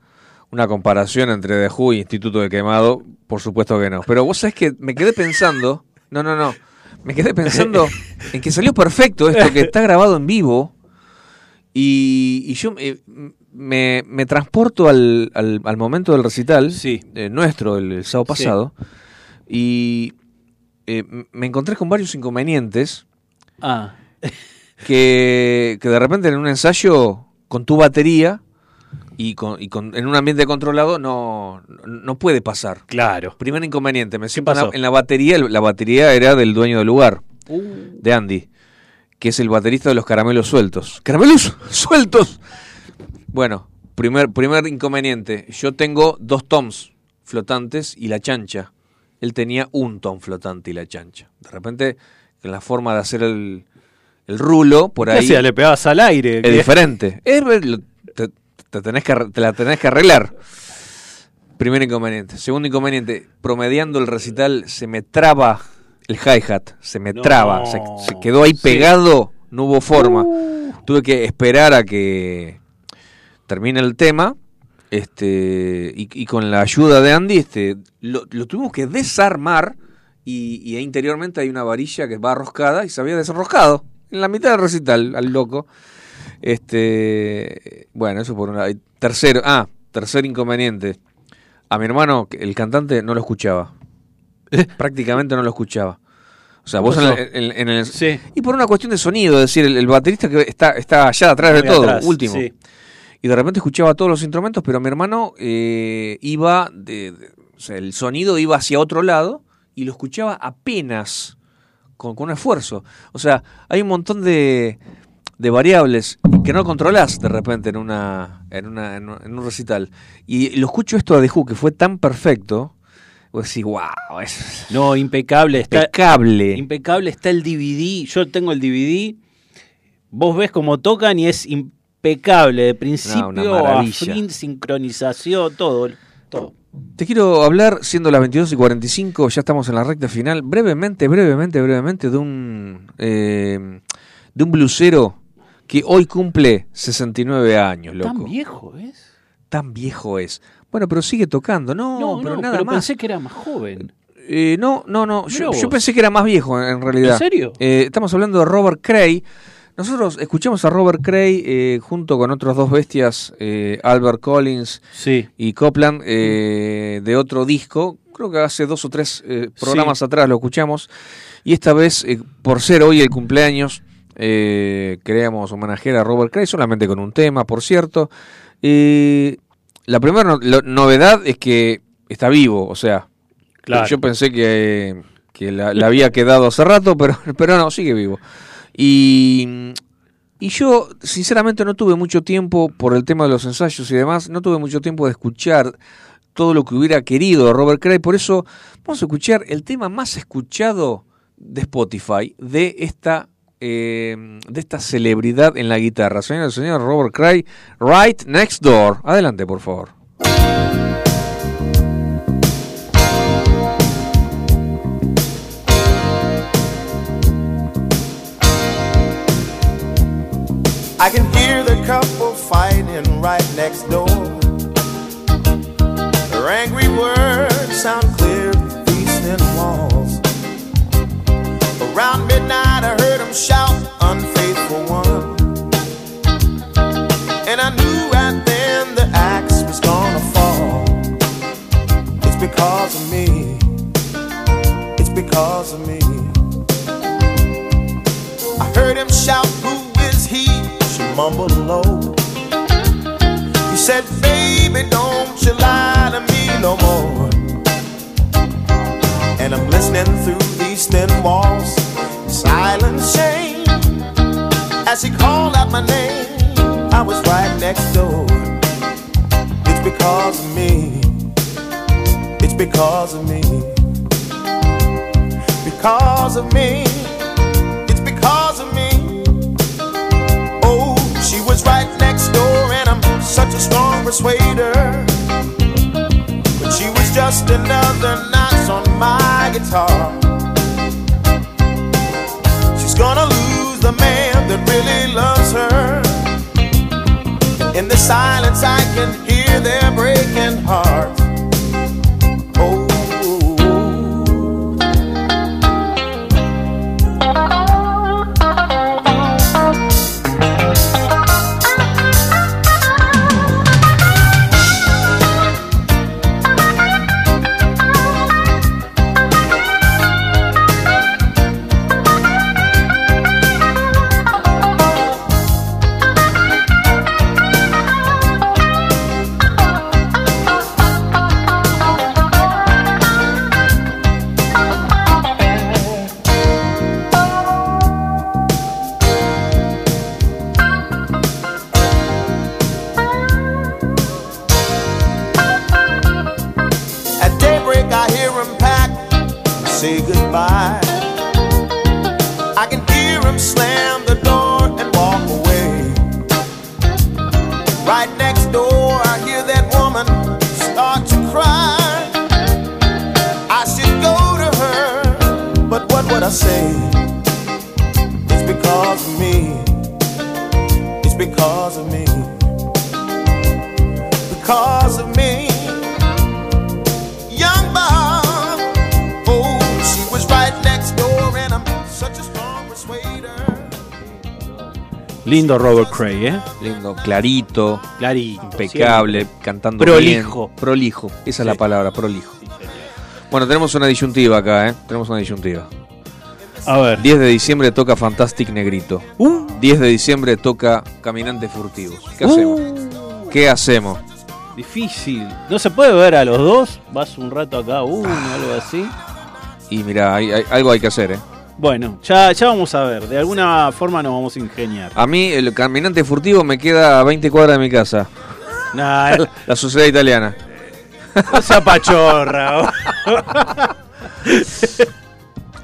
una comparación entre The Who y Instituto de Quemado. Por supuesto que no. Pero vos sabés que me quedé pensando. No, no, no. Me quedé pensando [LAUGHS] en que salió perfecto esto, que está grabado en vivo. Y, y yo eh, me, me transporto al, al, al momento del recital eh, nuestro, el, el sábado Sí. Y eh, me encontré con varios inconvenientes Ah, que, que de repente en un ensayo con tu batería y, con, y con- en un ambiente controlado no, no puede pasar. Claro. Primer inconveniente, me siento en en la batería, la batería era del dueño del lugar, Uh. de Andy, que es el baterista de los caramelos sueltos. ¡Caramelos [LAUGHS] sueltos! Bueno, primer, primer inconveniente, yo tengo dos toms flotantes y la chancha. Él tenía un tom flotante y la chancha. De repente, en la forma de hacer el, el rulo, por ¿Qué ahí... hacía? ¿Le pegabas al aire? Es diferente. Es te, te tenés que, te la tenés que arreglar. Primer inconveniente. Segundo inconveniente, promediando el recital, se me traba el hi-hat. Se me No. traba. Se, se quedó ahí Sí. pegado. No hubo forma. Tuve que esperar a que termine el tema. Este, y, y con la ayuda de Andy, este, lo, lo tuvimos que desarmar. Y, y interiormente hay una varilla que va arroscada y se había desenroscado. En la mitad del recital, al loco. Este, bueno, eso por una. Tercero, ah, tercer inconveniente. A mi hermano, el cantante, no lo escuchaba. Prácticamente no lo escuchaba. O sea, vos en, el- en- en el. Y por una cuestión de sonido, es decir, el, el baterista que está, está allá atrás de todo, atrás, último. sí. Y de repente escuchaba todos los instrumentos, pero mi hermano eh, iba. De, de- o sea, el sonido iba hacia otro lado y lo escuchaba apenas, con, con un esfuerzo. O sea, hay un montón de, de variables que no controlás de repente en una en, una, en, un- recital. Y lo escucho esto de The Who, que fue tan perfecto. Vos decís, wow, es No, impecable. Está, impecable. Impecable está el DVD. Yo tengo el DVD. Vos ves cómo tocan y es impecable. De principio a fin, sincronización, todo. todo. Te quiero hablar, siendo las 22 y 45, ya estamos en la recta final, brevemente, brevemente, brevemente, de un, eh, de un blusero que hoy cumple 69 años, loco. Tan viejo es. Tan viejo es. Bueno, pero sigue tocando, no, No, pero no, nada pero más. pensé que era más joven. Eh, no, no, no. Yo pensé que era más viejo, en realidad. ¿En serio? Eh, estamos hablando de Robert Cray. Nosotros escuchamos a Robert Cray eh, junto con otros dos bestias, eh, Albert Collins Sí. y Copland, eh, de otro disco. Creo que hace dos o tres eh, programas Sí. atrás lo escuchamos. Y esta vez, eh, por ser hoy el cumpleaños, eh, queríamos homenajear a Robert Cray, solamente con un tema, por cierto. Eh, la primera no- novedad es que está vivo, o sea, Claro. yo pensé que, que la, la había quedado hace rato, pero, pero no, sigue vivo. Y, y yo, sinceramente, no tuve mucho tiempo, por el tema de los ensayos y demás, no tuve mucho tiempo de escuchar todo lo que hubiera querido Robert Cray. Por eso vamos a escuchar el tema más escuchado de Spotify de esta eh, de esta celebridad en la guitarra. Señor, señor Robert Cray, Right Next Door. Adelante, por favor. I can hear the couple fighting right next door. Their angry words sound clear through these thin walls. Around midnight, I heard them shout, Unfaithful one. And I knew right then the axe was gonna fall. It's because of me. It's because of me. I heard him shout? She mumbled low. He said, Baby, don't you lie to me no more. And I'm listening through these thin walls, silent shame. As he called out my name, I was right next door. It's because of me. It's because of me. Because of me. Right next door, and I'm such a strong persuader. But she was just another notch on my guitar. She's gonna lose the man that really loves her. In the silence, I can hear their breaking Lindo Robert Cray, ¿eh? Lindo, clarito, Clarito, impecable, siempre. cantando Prolijo. bien. Prolijo, esa es la palabra, prolijo. Bueno, tenemos una disyuntiva acá, ¿eh? Tenemos una disyuntiva. A ver. 10 de diciembre toca Fantastic Negrito. Uh. 10 de diciembre toca Caminantes Furtivos. ¿Qué Uh. hacemos? ¿Qué hacemos? Difícil. ¿No se puede ver a los dos? Vas un rato acá uno, algo así. Y mira, hay- hay- algo hay que hacer, ¿eh? Bueno, ya, ya vamos a ver. De alguna forma nos vamos a ingeniar. A mí el Caminante Furtivo me queda a 20 cuadras de mi casa. Nah, La, [LAUGHS] la sociedad italiana. no sea pachorra. [LAUGHS]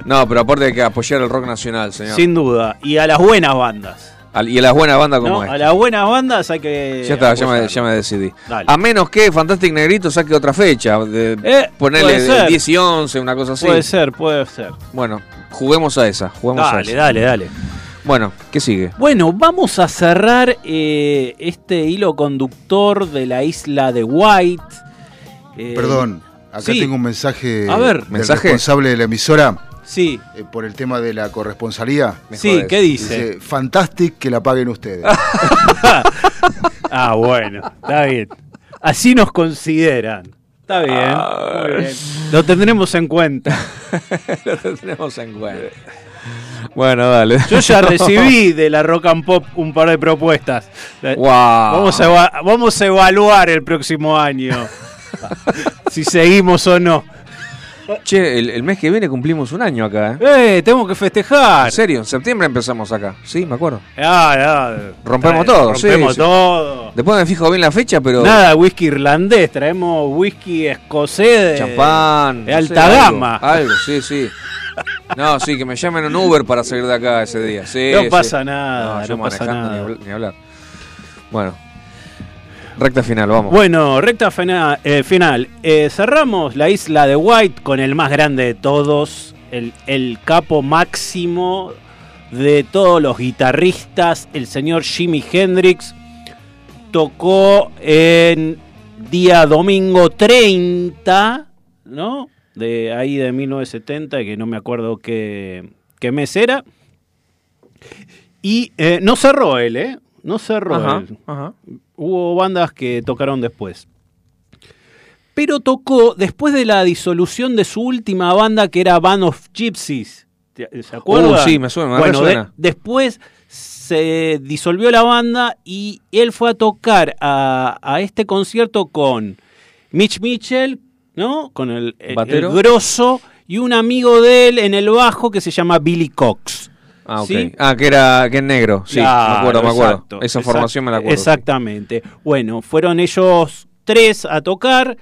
No, pero aparte hay que apoyar el rock nacional, señor. Sin duda. Y a las buenas bandas. Al- y a las buenas bandas como ¿no? esta. A las buenas bandas hay que. Ya está, ya me, apoyarlas. ya me decidí. Dale. A menos que Fantastic Negrito saque otra fecha. De Eh, ponerle puede ser. 10 y 11, una cosa así. Puede ser, puede ser. Bueno, juguemos a esa. Juguemos a Dale, esa. dale, dale. Bueno, ¿qué sigue? Bueno, vamos a cerrar eh, este hilo conductor de la isla de White. Eh, Perdón, acá sí. tengo un mensaje A ver. del ¿Mensaje? responsable de la emisora Sí, eh, por el tema de la corresponsalía. Sí. ¿qué dice? Dice, fantastic que la paguen ustedes. [LAUGHS] Ah, bueno, está bien. Así nos consideran. Está bien, muy bien. Lo tendremos en cuenta. [LAUGHS] Lo tenemos en cuenta. Bueno, dale. Yo ya [LAUGHS] recibí de la Rock and Pop un par de propuestas. Wow. Vamos, a vamos a evaluar el próximo año [LAUGHS] si seguimos o no. Che, el, el mes que viene cumplimos un año acá, ¿eh? Eh, tengo que festejar. En serio, en septiembre empezamos acá. Sí, me acuerdo. Ah, ah, Rompemos trae- todo, sí, Rompemos sí. todo. Después me fijo bien la fecha, pero. Nada, whisky irlandés, traemos whisky escocés de, Champán. de no alta sé, gama. Algo, sí, sí. No, sí, que me llamen un Uber para salir de acá ese día. Sí, No sí. pasa nada, yo no pasa nada. Ni, habl- ni hablar. Bueno, recta final, vamos. Bueno, recta fina- eh, final. Eh, cerramos la isla de White con el más grande de todos, el, el capo máximo de todos los guitarristas, el señor Jimi Hendrix. Tocó en día domingo 30, ¿no? De ahí de 1970, que no me acuerdo qué, qué mes era. Y eh, no cerró él, ¿eh? No cerró Ajá, él. ajá. Hubo bandas que tocaron después. Pero tocó después de la disolución de su última banda que era Band of Gypsies. ¿Te- ¿Se acuerdan? Uh, sí, me suena, me bueno, de- después se disolvió la banda y él fue a tocar a, a este concierto con Mitch Mitchell, ¿no? Con el, el- Batero. el grosso y un amigo de él en el bajo que se llama Billy Cox. Ah, ok. ¿sí? Ah, que era que es negro. Sí, Claro, me acuerdo, me acuerdo. exacto, Esa formación me la acuerdo. Exactamente. Bueno, fueron ellos tres a tocar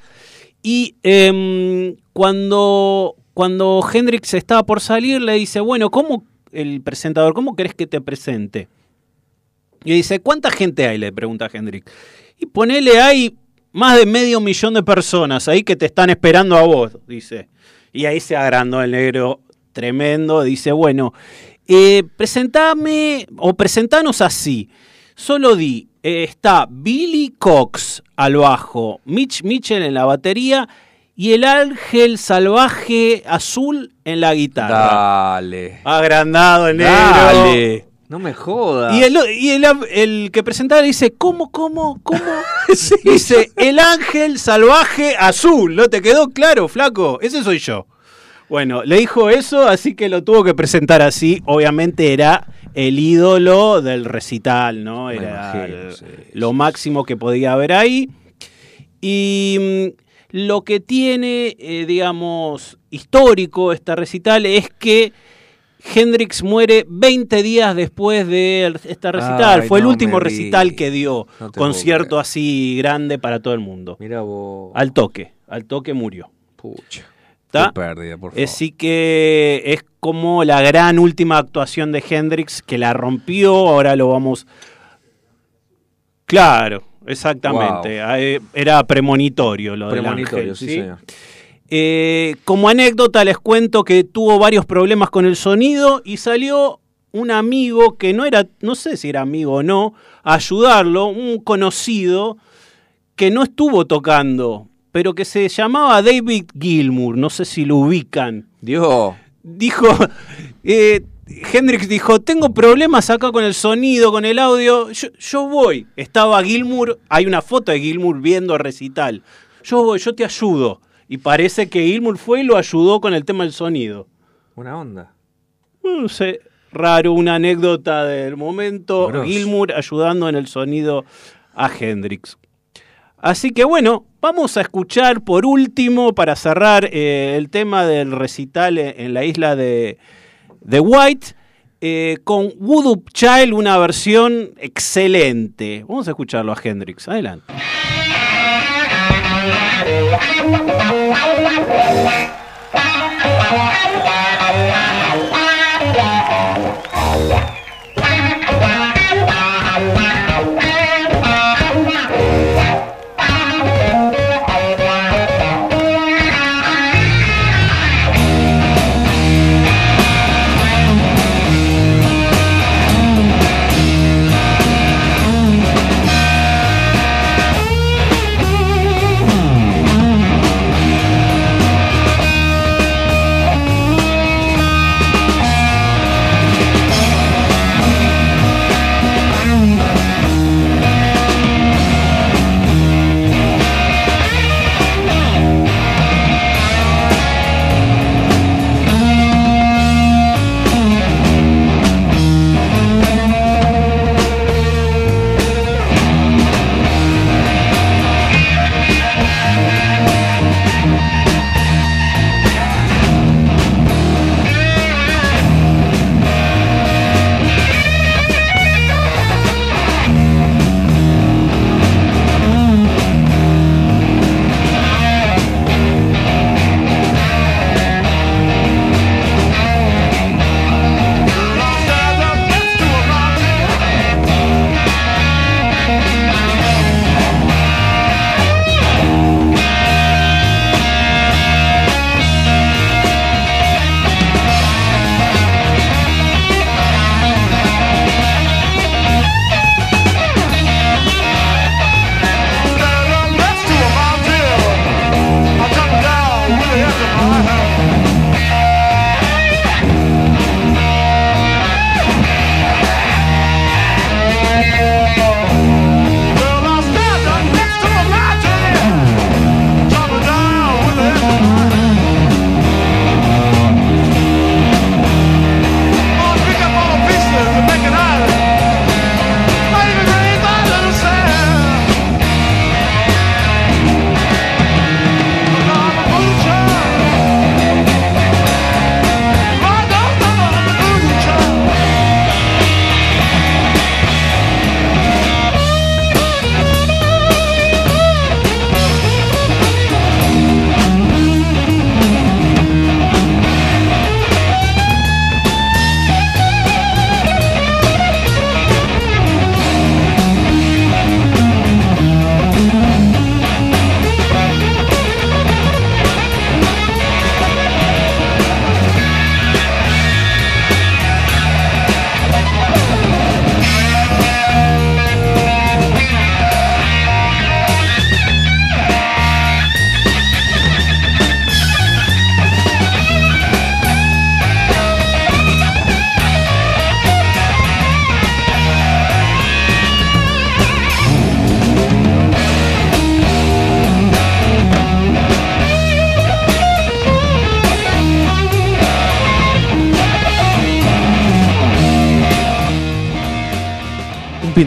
y em, cuando, cuando Hendrix estaba por salir le dice, bueno, ¿cómo el presentador, cómo querés que te presente? Y dice, ¿cuánta gente hay? Le pregunta Hendrix. Y ponele, hay más de medio millón de personas ahí que te están esperando a vos, dice. Y ahí se agrandó el negro tremendo, dice, bueno, eh, presentame o presentanos así. Solo di, eh, está Billy Cox al bajo, Mitch Mitchell en la batería y el ángel salvaje azul en la guitarra. Dale. Agrandado el negro. Dale. No me jodas. Y, el, y el, el que presentaba dice, ¿cómo, cómo, cómo? [LAUGHS] Dice, el ángel salvaje azul. ¿No te quedó claro, flaco? Ese soy yo. Bueno, le dijo eso, así que lo tuvo que presentar así. Obviamente era el ídolo del recital, ¿no? Era imagino, el- sí, lo máximo que podía haber ahí. Y mm, lo que tiene, eh, digamos, histórico este recital es que Hendrix muere 20 días después de este recital. Ay, Fue el último recital que dio. No concierto así grande para todo el mundo. Mira vos. Al toque, al toque murió. Pucha. ¿Está? Qué pérdida, por favor. Así que es como la gran última actuación de Hendrix que la rompió. Ahora lo vamos. Claro, exactamente. Eh, Era premonitorio lo del Premonitorio, ángel, sí, ¿sí? señor. Eh, como anécdota les cuento que tuvo varios problemas con el sonido y salió un amigo que no era, no sé si era amigo o no, a ayudarlo, un conocido que no estuvo tocando, pero que se llamaba David Gilmour, no sé si lo ubican. Dios. Dijo, eh, Hendrix dijo, tengo problemas acá con el sonido, con el audio, yo, yo voy. Estaba Gilmour, hay una foto de Gilmour viendo el recital. Yo voy, yo te ayudo. Y parece que Gilmour fue y lo ayudó con el tema del sonido. Una onda. No sé, raro, una anécdota del momento. Gilmour ayudando en el sonido a Hendrix. Así que bueno, vamos a escuchar por último, para cerrar eh, el tema del recital en, la isla de, de White, eh, con Voodoo Child, una versión excelente. Vamos a escucharlo a Hendrix. Adelante.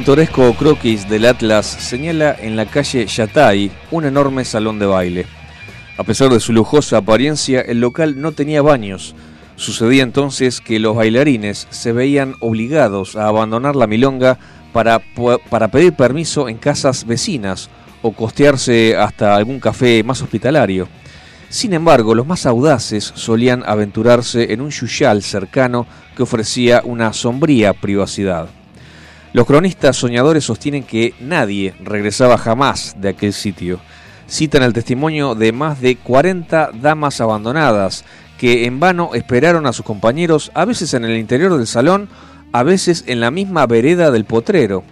Pintoresco croquis del Atlas señala en la calle Yatay un enorme salón de baile. A pesar de su lujosa apariencia, el local no tenía baños. Sucedía entonces que los bailarines se veían obligados a abandonar la milonga para, pedir permiso en casas vecinas o costearse hasta algún café más hospitalario. Sin embargo, los más audaces solían aventurarse en un yuyal cercano que ofrecía una sombría privacidad. Los cronistas soñadores sostienen que nadie regresaba jamás de aquel sitio. Citan el testimonio de más de 40 damas abandonadas que en vano esperaron a sus compañeros, a veces en el interior del salón, a veces en la misma vereda del potrero.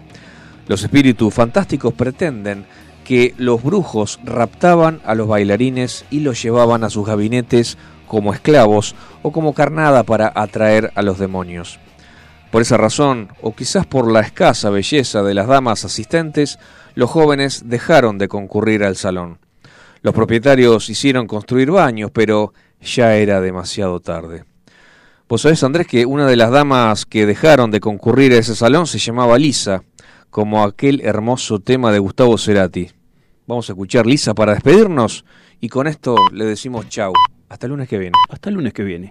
Los espíritus fantásticos pretenden que los brujos raptaban a los bailarines y los llevaban a sus gabinetes como esclavos o como carnada para atraer a los demonios. Por esa razón, o quizás por la escasa belleza de las damas asistentes, los jóvenes dejaron de concurrir al salón. Los propietarios hicieron construir baños, pero ya era demasiado tarde. Vos sabés, Andrés, que una de las damas que dejaron de concurrir a ese salón se llamaba Lisa, como aquel hermoso tema de Gustavo Cerati. Vamos a escuchar Lisa para despedirnos y con esto le decimos chau. Hasta el lunes que viene. Hasta el lunes que viene.